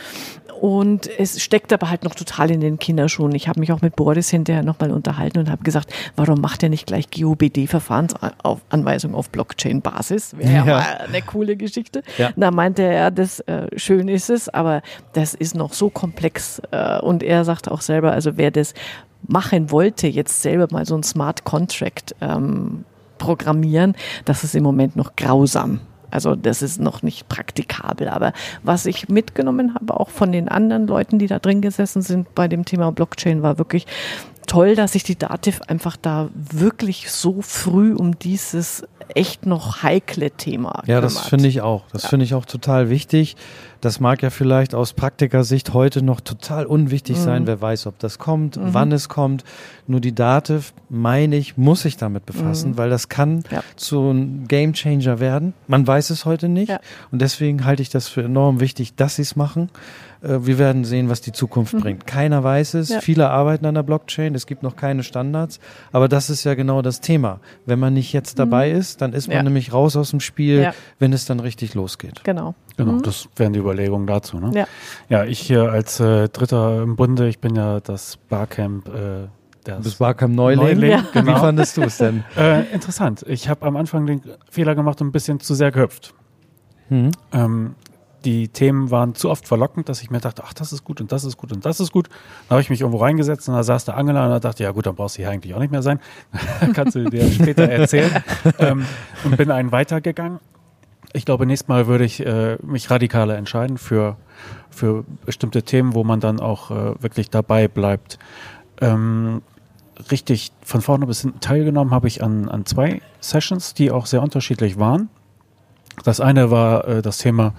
Und es steckt aber halt noch total in den Kinderschuhen. Ich habe mich auch mit Boris hinterher nochmal unterhalten und habe gesagt, warum macht er nicht gleich GOBD-Verfahrensanweisung auf Blockchain-Basis? Wäre ja. Ja. mal eine coole Geschichte. Ja. Da meinte er, das äh, schön ist es, aber das ist noch so komplex. Äh, und er sagt auch selber, also wer das machen wollte, jetzt selber mal so ein Smart Contract ähm, programmieren, das ist im Moment noch grausam. Also das ist noch nicht praktikabel. Aber was ich mitgenommen habe, auch von den anderen Leuten, die da drin gesessen sind bei dem Thema Blockchain, war wirklich toll, dass sich die Dativ einfach da wirklich so früh um dieses echt noch heikle Thema Ja, das kümmert. finde ich auch. Das finde ich auch total wichtig. Das mag ja vielleicht aus Praktikersicht heute noch total unwichtig Mhm. sein. Wer weiß, ob das kommt, wann es kommt. Nur die Dativ, meine ich, muss sich damit befassen, weil das kann Mhm. Ja. zu einem Gamechanger werden. Man weiß es heute nicht. Ja. Und deswegen halte ich das für enorm wichtig, dass sie es machen. Äh, Wir werden sehen, was die Zukunft bringt. Keiner weiß es. Mhm. Ja. Viele arbeiten an der Blockchain. Es gibt noch keine Standards. Aber das ist ja genau das Thema. Wenn man nicht jetzt dabei ist, dann ist man Mhm. Nämlich raus aus dem Spiel, wenn es dann richtig losgeht. Genau. Genau, das wären die Überlegungen dazu. Ne? Ja. ja, ich hier als äh, Dritter im Bunde, ich bin ja das Barcamp. Äh, das Das Barcamp Neuling. Neuling, Ja. Wie genau. fandest du es denn? [LAUGHS] Äh, interessant. Ich habe am Anfang den Fehler gemacht und ein bisschen zu sehr gehüpft. Mhm. Ähm, die Themen waren zu oft verlockend, dass ich mir dachte, ach, das ist gut und das ist gut und das ist gut. Dann habe ich mich irgendwo reingesetzt und da saß der Angela und da dachte, ja gut, dann brauchst du hier eigentlich auch nicht mehr sein. [LAUGHS] Kannst du dir später erzählen. [LAUGHS] ähm, und bin einen weitergegangen. Ich glaube, nächstes Mal würde ich äh, mich radikaler entscheiden für, für bestimmte Themen, wo man dann auch äh, wirklich dabei bleibt. Ähm, richtig von vorne bis hinten teilgenommen habe ich an, an zwei Sessions, die auch sehr unterschiedlich waren. Das eine war äh, das Thema,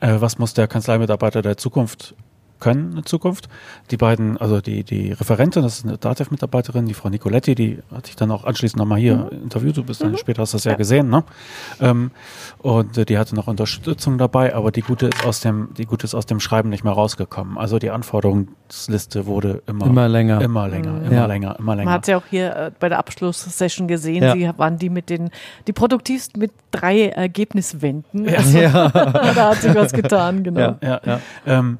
äh, was muss der Kanzleimitarbeiter der Zukunft können in Zukunft. Die beiden, also die, die Referentin, das ist eine DATEV-Mitarbeiterin, die Frau Nicoletti, die hatte ich dann auch anschließend nochmal hier interviewt, du bist dann später hast das ja, Ja. gesehen, ne? Ähm, und äh, die hatte noch Unterstützung dabei, aber die gute ist aus dem, die gute ist aus dem Schreiben nicht mehr rausgekommen. Also die Anforderungsliste wurde immer, Immer länger. immer länger, immer Ja. länger, immer länger. Man hat es ja auch hier äh, bei der Abschlusssession gesehen, Ja. sie waren die mit den, die produktivsten mit drei Ergebniswänden. Ja. Also, [LAUGHS] Ja. da hat sich was getan, genau. Ja. Ja, Ja. Ähm,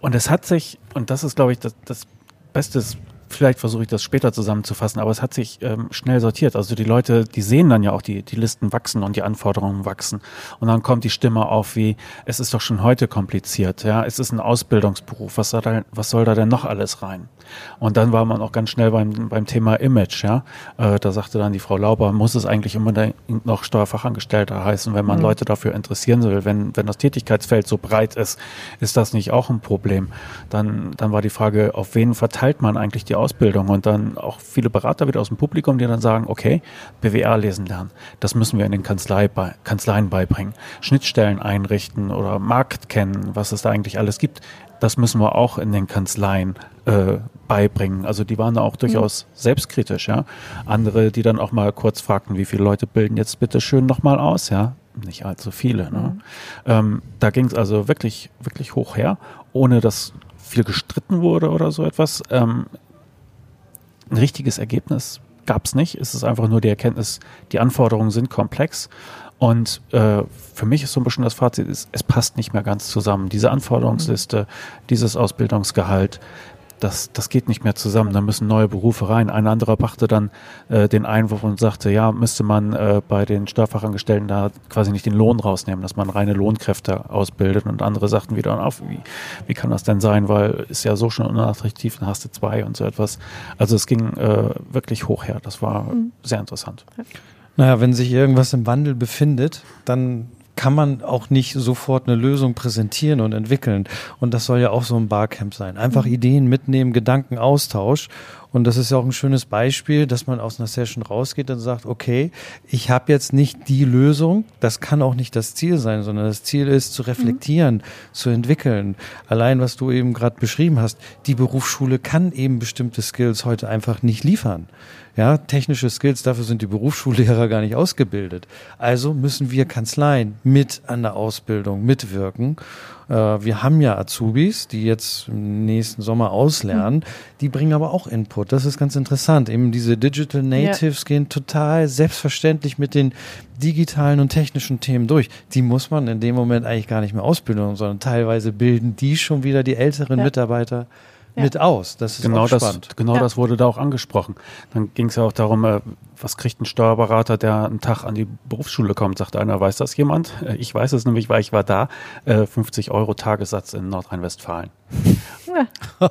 und es hat sich, und das ist, glaube ich, das, das Beste, vielleicht versuche ich das später zusammenzufassen, aber es hat sich ähm, schnell sortiert. Also die Leute, die sehen dann ja auch, die, die Listen wachsen und die Anforderungen wachsen. Und dann kommt die Stimme auf wie, es ist doch schon heute kompliziert, ja, es ist ein Ausbildungsberuf, was soll da, was soll da denn noch alles rein? Und dann war man auch ganz schnell beim, beim Thema Image, ja. Äh, da sagte dann die Frau Lauber, muss es eigentlich immer noch Steuerfachangestellter heißen, wenn man mhm. Leute dafür interessieren will, wenn, wenn das Tätigkeitsfeld so breit ist, ist das nicht auch ein Problem? Dann, dann war die Frage, auf wen verteilt man eigentlich die Ausbildung? Und dann auch viele Berater wieder aus dem Publikum, die dann sagen, okay, BWR lesen lernen, das müssen wir in den Kanzlei bei, Kanzleien beibringen, Schnittstellen einrichten oder Markt kennen, was es da eigentlich alles gibt das müssen wir auch in den Kanzleien äh, beibringen. Also die waren da auch durchaus mhm. selbstkritisch, ja. Andere, die dann auch mal kurz fragten, wie viele Leute bilden jetzt bitte schön nochmal aus, ja. Nicht allzu viele. Ne? Mhm. Ähm, da ging es also wirklich, wirklich hoch her, ohne dass viel gestritten wurde oder so etwas. Ähm, ein richtiges Ergebnis gab es nicht. Es ist einfach nur die Erkenntnis, die Anforderungen sind komplex und äh, für mich ist so ein bisschen das Fazit, es, es passt nicht mehr ganz zusammen. Diese Anforderungsliste, dieses Ausbildungsgehalt, das, das geht nicht mehr zusammen. Da müssen neue Berufe rein. Ein anderer brachte dann äh, den Einwurf und sagte, ja, müsste man äh, bei den Steuerfachangestellten da quasi nicht den Lohn rausnehmen, dass man reine Lohnkräfte ausbildet. Und andere sagten wieder auf, wie, wie kann das denn sein, weil ist ja so schon unattraktiv, dann hast du zwei und so etwas. Also es ging äh, wirklich hoch her. Das war mhm. sehr interessant. Naja, wenn sich irgendwas im Wandel befindet, dann kann man auch nicht sofort eine Lösung präsentieren und entwickeln. Und das soll ja auch so ein Barcamp sein. Einfach mhm. Ideen mitnehmen, Gedankenaustausch. Und das ist ja auch ein schönes Beispiel, dass man aus einer Session rausgeht und sagt, okay, ich habe jetzt nicht die Lösung, das kann auch nicht das Ziel sein, sondern das Ziel ist zu reflektieren, mhm. zu entwickeln. Allein, was du eben gerade beschrieben hast, die Berufsschule kann eben bestimmte Skills heute einfach nicht liefern. Ja, technische Skills, dafür sind die Berufsschullehrer gar nicht ausgebildet. Also müssen wir Kanzleien mit an der Ausbildung mitwirken. Äh, wir haben ja Azubis, die jetzt im nächsten Sommer auslernen, die bringen aber auch Input. Das ist ganz interessant. Eben diese Digital Natives ja. gehen total selbstverständlich mit den digitalen und technischen Themen durch. Die muss man in dem Moment eigentlich gar nicht mehr ausbilden, sondern teilweise bilden die schon wieder die älteren ja. Mitarbeiter ja. mit aus. Das ist genau das, spannend. Genau ja. das wurde da auch angesprochen. Dann ging es ja auch darum, äh, was kriegt ein Steuerberater, der einen Tag an die Berufsschule kommt? Sagt einer, weiß das jemand? Äh, ich weiß es nämlich, weil ich war da. 50 äh, Euro Tagessatz in Nordrhein-Westfalen. Ja. [LAUGHS]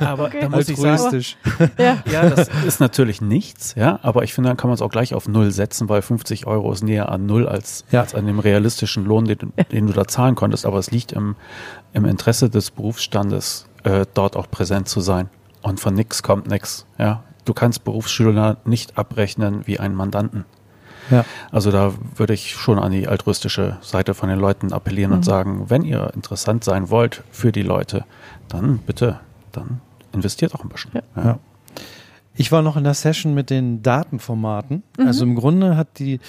aber okay. da muss ich sagen, ja. ja, das ist natürlich nichts, ja, aber ich finde, dann kann man es auch gleich auf Null setzen, weil 50 Euro ist näher an Null als, ja. als an dem realistischen Lohn, den, den, du da zahlen konntest. Aber es liegt im, im Interesse des Berufsstandes, äh, dort auch präsent zu sein. Und von nichts kommt nichts. Ja? Du kannst Berufsschüler nicht abrechnen wie einen Mandanten. Ja. Also da würde ich schon an die altruistische Seite von den Leuten appellieren mhm. und sagen, wenn ihr interessant sein wollt für die Leute, dann bitte, dann investiert auch ein bisschen. Ja. Ja. Ich war noch in der Session mit den Datenformaten. Mhm. Also im Grunde hat die,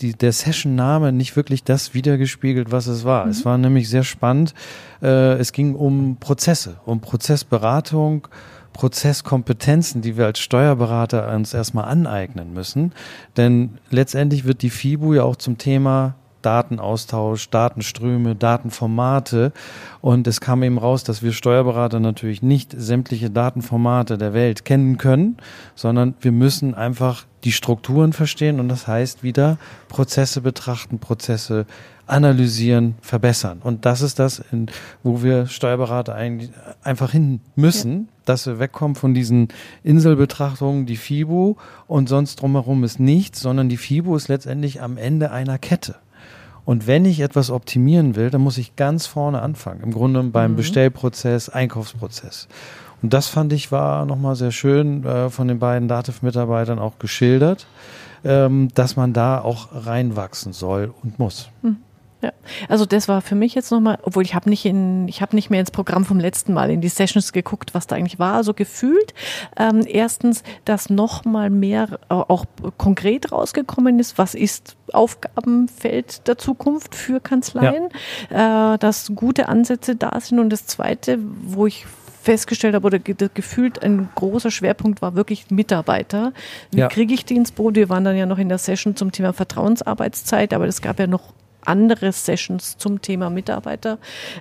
die, der Session-Name nicht wirklich das wiedergespiegelt, was es war. Mhm. Es war nämlich sehr spannend. Äh, es ging um Prozesse, um Prozessberatung, Prozesskompetenzen, die wir als Steuerberater uns erstmal aneignen müssen. Denn letztendlich wird die FIBU ja auch zum Thema Datenaustausch, Datenströme, Datenformate. Und es kam eben raus, dass wir Steuerberater natürlich nicht sämtliche Datenformate der Welt kennen können, sondern wir müssen einfach die Strukturen verstehen und das heißt wieder Prozesse betrachten, Prozesse analysieren, verbessern. Und das ist das, wo wir Steuerberater eigentlich einfach hin müssen, ja. dass wir wegkommen von diesen Inselbetrachtungen, die FIBO und sonst drumherum ist nichts, sondern die FIBO ist letztendlich am Ende einer Kette. Und wenn ich etwas optimieren will, dann muss ich ganz vorne anfangen. Im Grunde beim mhm. Bestellprozess, Einkaufsprozess. Und das fand ich war nochmal sehr schön äh, von den beiden Dativ-Mitarbeitern auch geschildert, ähm, dass man da auch reinwachsen soll und muss. Mhm. Ja, also das war für mich jetzt nochmal, obwohl ich habe nicht in, ich habe nicht mehr ins Programm vom letzten Mal in die Sessions geguckt, was da eigentlich war, so gefühlt. Ähm, erstens, dass nochmal mehr auch konkret rausgekommen ist, was ist Aufgabenfeld der Zukunft für Kanzleien, ja. äh, dass gute Ansätze da sind und das zweite, wo ich festgestellt habe oder gefühlt ein großer Schwerpunkt war wirklich Mitarbeiter. Wie ja. kriege ich die ins Boot? Wir waren dann ja noch in der Session zum Thema Vertrauensarbeitszeit, aber es gab ja noch andere Sessions zum Thema Mitarbeiter,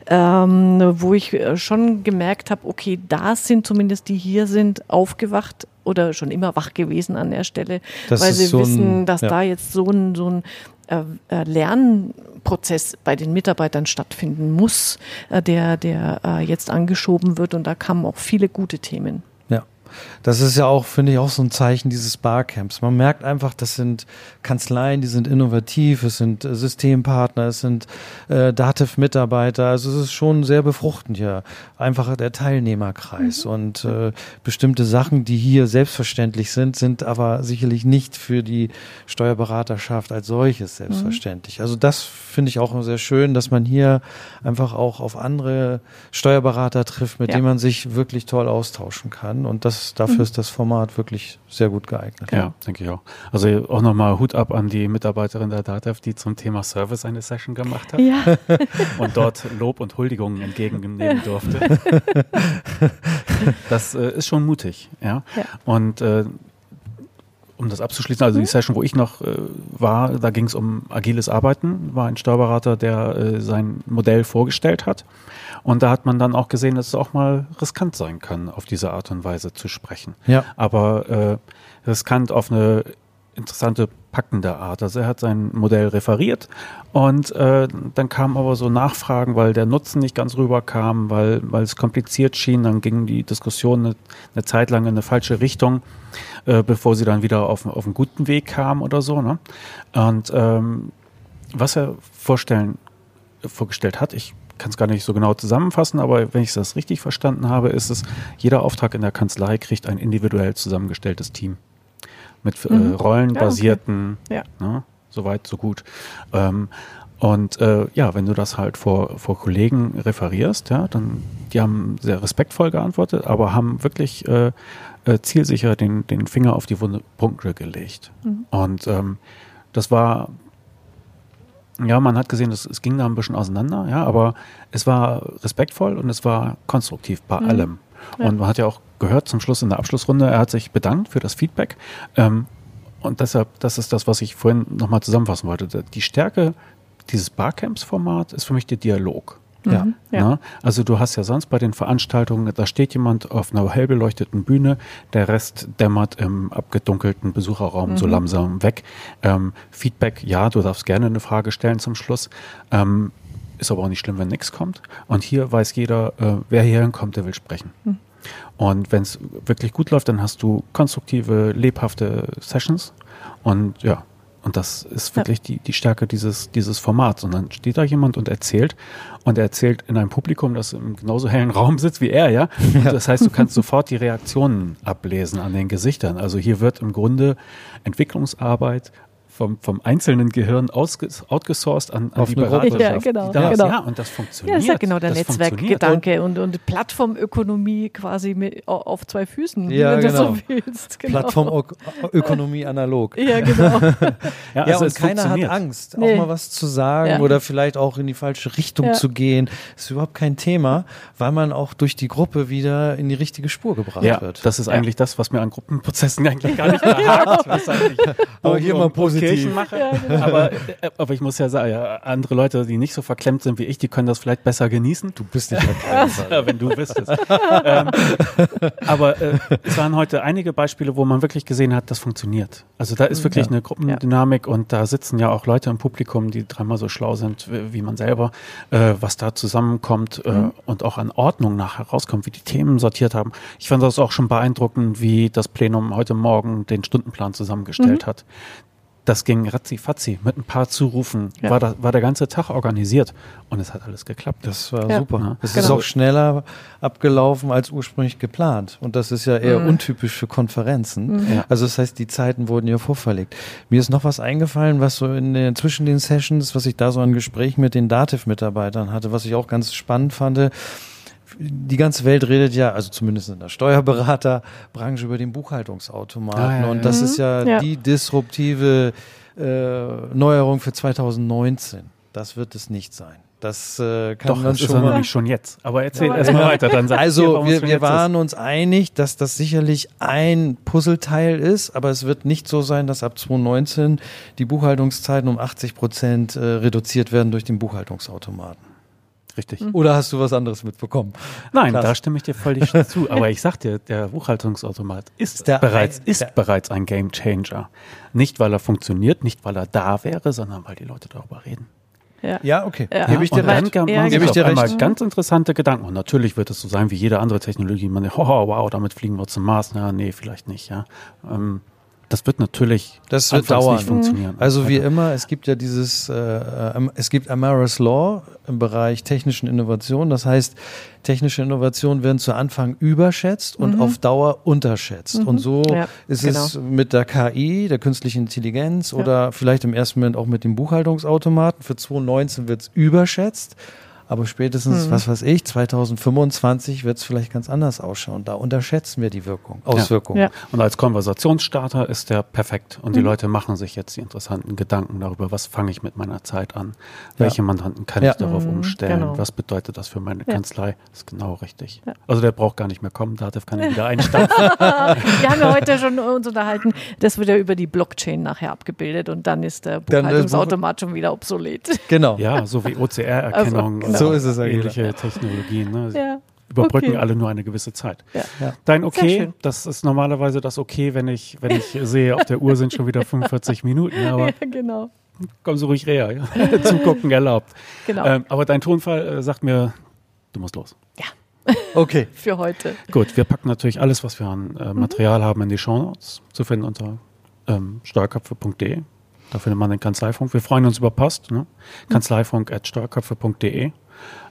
ähm, wo ich äh, schon gemerkt habe, okay, da sind zumindest die hier sind aufgewacht oder schon immer wach gewesen an der Stelle, Das weil sie so ein- wissen, dass ja. da jetzt so ein, so ein äh, äh, Lernprozess bei den Mitarbeitern stattfinden muss, äh, der, der äh, jetzt angeschoben wird und da kamen auch viele gute Themen. Das ist ja auch, finde ich, auch so ein Zeichen dieses Barcamps. Man merkt einfach, das sind Kanzleien, die sind innovativ, es sind äh, Systempartner, es sind äh, Dativ-Mitarbeiter. Also es ist schon sehr befruchtend hier. Einfach der Teilnehmerkreis. Und äh, bestimmte Sachen, die hier selbstverständlich sind, sind aber sicherlich nicht für die Steuerberaterschaft als solches selbstverständlich. Also das finde ich auch sehr schön, dass man hier einfach auch auf andere Steuerberater trifft, mit Ja. denen man sich wirklich toll austauschen kann. Und das, dafür ist das Format wirklich sehr gut geeignet. Ja, denke ich auch. Also auch nochmal Hut ab an die Mitarbeiterin der DATEV, die zum Thema Service eine Session gemacht hat Ja. [LAUGHS] und dort Lob und Huldigungen entgegennehmen durfte. [LAUGHS] Das äh, ist schon mutig, ja. Ja. Und äh, um das abzuschließen, also die Session, wo ich noch äh, war, da ging es um agiles Arbeiten, war ein Steuerberater, der äh, sein Modell vorgestellt hat. Und da hat man dann auch gesehen, dass es auch mal riskant sein kann, auf diese Art und Weise zu sprechen. Ja. Aber äh, riskant auf eine interessante, packende Art. Also er hat sein Modell referiert und äh, dann kamen aber so Nachfragen, weil der Nutzen nicht ganz rüberkam, weil, weil es kompliziert schien. Dann ging die Diskussion eine, eine Zeit lang in eine falsche Richtung, äh, bevor sie dann wieder auf, auf einen guten Weg kam oder so. Ne? Und ähm, was er vorstellen, vorgestellt hat, ich kann es gar nicht so genau zusammenfassen, aber wenn ich das richtig verstanden habe, ist es, jeder Auftrag in der Kanzlei kriegt ein individuell zusammengestelltes Team mit äh, Mhm. rollenbasierten, Ja. ne, so weit, so gut. Ähm, und äh, ja, wenn du das halt vor, vor Kollegen referierst, ja, dann die haben sehr respektvoll geantwortet, aber haben wirklich äh, äh, zielsicher den, den Finger auf die Wunde Punkte gelegt. Mhm. Und ähm, das war ja, man hat gesehen, es, es ging da ein bisschen auseinander, ja, aber es war respektvoll und es war konstruktiv bei Mhm. allem. Ja. Und man hat ja auch gehört zum Schluss in der Abschlussrunde, er hat sich bedankt für das Feedback. Ähm, und deshalb, das ist das, was ich vorhin nochmal zusammenfassen wollte. Die Stärke dieses Barcamps-Format ist für mich der Dialog. Ja. Mhm. Ja. Ne? Also du hast ja sonst bei den Veranstaltungen, da steht jemand auf einer hell beleuchteten Bühne, der Rest dämmert im abgedunkelten Besucherraum so Mhm. langsam weg. Ähm, Feedback, ja, du darfst gerne eine Frage stellen zum Schluss. Ähm, ist aber auch nicht schlimm, wenn nichts kommt. Und hier weiß jeder, äh, wer hier hinkommt, der will sprechen. Mhm. Und wenn es wirklich gut läuft, dann hast du konstruktive, lebhafte Sessions. Und ja, und das ist wirklich die, die Stärke dieses, dieses Formats. Und dann steht da jemand und erzählt. Und er erzählt in einem Publikum, das im genauso hellen Raum sitzt wie er, ja. [LAUGHS] Und das heißt, du kannst sofort die Reaktionen ablesen an den Gesichtern. Also hier wird im Grunde Entwicklungsarbeit vom, vom einzelnen Gehirn outgesourced an, an Auf die. Beraterschaft. Ja, genau, die da ist. genau. ja, und das funktioniert. Ja, das ist ja genau der Das Netzwerkgedanke und, und Plattformökonomie quasi mit, au- auf zwei Füßen, Ja, wenn du genau. so willst. Genau. Plattformökonomie analog. [LAUGHS] Ja, genau. [LAUGHS] Ja, Ja, also und es keiner hat. Angst, Nee. auch mal was zu sagen Ja. oder vielleicht auch in die falsche Richtung Ja. zu gehen. ist überhaupt kein Thema, weil man auch durch die Gruppe wieder in die richtige Spur gebracht Ja, wird. das ist eigentlich das, was mir an Gruppenprozessen [LAUGHS] eigentlich gar nicht eigentlich Aber hier mal positiv. Kirchen mache. aber, äh, aber ich muss ja sagen, ja, andere Leute, die nicht so verklemmt sind wie ich, die können das vielleicht besser genießen. Du bist nicht erklärt. [LAUGHS] Ja, wenn du wüsstest. ähm, aber äh, es waren heute einige Beispiele, wo man wirklich gesehen hat, das funktioniert. Also da ist wirklich Ja. eine Gruppendynamik und da sitzen ja auch Leute im Publikum, die dreimal so schlau sind wie wie man selber, äh, was da zusammenkommt äh, und auch an Ordnung nachher rauskommt, wie die Themen sortiert haben. Ich fand das auch schon beeindruckend, wie das Plenum heute Morgen den Stundenplan zusammengestellt hat. Das ging ratzi-fatzi. Mit ein paar Zurufen Ja. war, da, war der ganze Tag organisiert und es hat alles geklappt. Das war Ja. super. Ja. Es ist Genau. auch schneller abgelaufen als ursprünglich geplant. Und das ist ja eher Mhm. untypisch für Konferenzen. Ja. Also das heißt, die Zeiten wurden ja vorverlegt. Mir ist noch was eingefallen, was so in den, zwischen den Sessions, was ich da so an Gesprächen mit den Dativ-Mitarbeitern hatte, was ich auch ganz spannend fand. Die ganze Welt redet ja, also zumindest in der Steuerberaterbranche, über den Buchhaltungsautomaten. Ah, ja, Und das ja. ist ja, Mhm. Ja. die disruptive äh, Neuerung für 2019. Das wird es nicht sein. Das äh, kann Doch, man das ist schon mal. nämlich schon jetzt. Aber erzähl Ja, erst mal ja. weiter. Dann sag ich dir, Also wir, wir waren uns einig, dass das sicherlich ein Puzzleteil ist, aber es wird nicht so sein, dass ab 2019 die Buchhaltungszeiten um 80 Prozent äh, reduziert werden durch den Buchhaltungsautomaten. Richtig. Mhm. Oder hast du was anderes mitbekommen? Nein, Klasse. da stimme ich dir völlig [LAUGHS] zu. Aber ich sag dir, der Buchhaltungsautomat ist, Der bereits, ein- ist der- bereits ein Game Changer. Nicht, weil er funktioniert, nicht, weil er da wäre, sondern weil die Leute darüber reden. Ja. Ja, okay. Ja. Gebe ich dir und dann recht. kann Ja, gebe ich dir einmal recht. ganz interessante Gedanken. Und natürlich wird es so sein wie jede andere Technologie. Man denkt, oh, wow, damit fliegen wir zum Mars. Na, nee, vielleicht nicht. Ja, ähm, das wird natürlich Das wird anfangs dauern. nicht funktionieren. Also wie immer, es gibt ja dieses, äh, äh, es gibt Amara's Law im Bereich technischen Innovation. Das heißt, technische Innovationen werden zu Anfang überschätzt und auf Dauer unterschätzt. Und so Ja, ist es mit der KI, der künstlichen Intelligenz oder vielleicht im ersten Moment auch mit dem Buchhaltungsautomaten. Für 2019 wird es überschätzt. Aber spätestens, was weiß ich, 2025 wird es vielleicht ganz anders ausschauen. Da unterschätzen wir die Wirkung, Auswirkungen. Ja. Und als Konversationsstarter ist der perfekt. Und die Leute machen sich jetzt die interessanten Gedanken darüber, was fange ich mit meiner Zeit an? Welche Mandanten kann Ja. ich darauf umstellen? genau. Was bedeutet das für meine Ja. Kanzlei? Das ist genau richtig. Ja. Also der braucht gar nicht mehr kommen, Dativ kann ihn wieder einstampfen. Wir haben ja heute schon uns unterhalten, das wird ja über die Blockchain nachher abgebildet und dann ist der Dann ist Buchhaltungsautomat schon wieder obsolet. Genau. ja, so wie OCR-Erkennung Also, und So ist es ja, ähnliche Technologien. Ne? Ja. Überbrücken Okay. alle nur eine gewisse Zeit. Ja. Ja. Dein Okay, das ist normalerweise das Okay, wenn ich, wenn ich [LAUGHS] sehe, auf der Uhr sind schon wieder 45 Minuten, aber [LAUGHS] Ja, genau. komm so ruhig her. Ja? [LAUGHS] Zugucken erlaubt. Genau. Ähm, aber dein Tonfall äh, sagt mir, du musst los. Okay. Für heute. Gut, wir packen natürlich alles, was wir an Mhm. äh, Material haben, in die Shownotes. Zu finden unter ähm, steuerköpfe.de. Da findet man den Kanzleifunk. Wir freuen uns über Post. Ne? Kanzleifunk.steuerköpfe.de.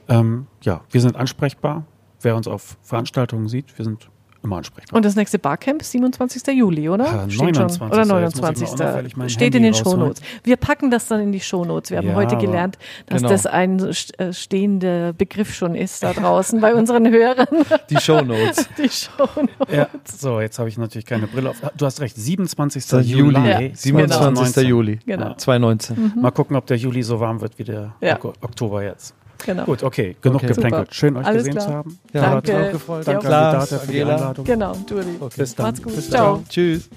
Ähm, ja, wir sind ansprechbar. Wer uns auf Veranstaltungen sieht, wir sind immer ansprechbar. Und das nächste Barcamp, 27. Juli, oder? Ah, Steht schon. 29.. Oder Jetzt muss ich mal 29. unauffällig mein Steht in Handy den rausholen. Shownotes. Wir packen das dann in die Shownotes. Wir haben Ja, heute gelernt, dass Genau. das ein äh, stehender Begriff schon ist da draußen bei unseren Hörern. [LAUGHS] Die Shownotes. [LAUGHS] Die Shownotes. Ja, so, jetzt habe ich natürlich keine Brille auf. Du hast recht, 27. Juli. Ja, 27. 2019. Juli. Genau. 2019. Mal gucken, ob der Juli so warm wird wie der Oktober jetzt. Genau. Gut, okay, genug Okay. geplänkelt. Schön, euch Alles gesehen klar. zu haben. Ja, Danke. gefreut. Danke Lars, an die Data für die Angela. Einladung. Genau, Duri. Bis dann. Macht's gut. Bis Ciao. dann. Tschüss.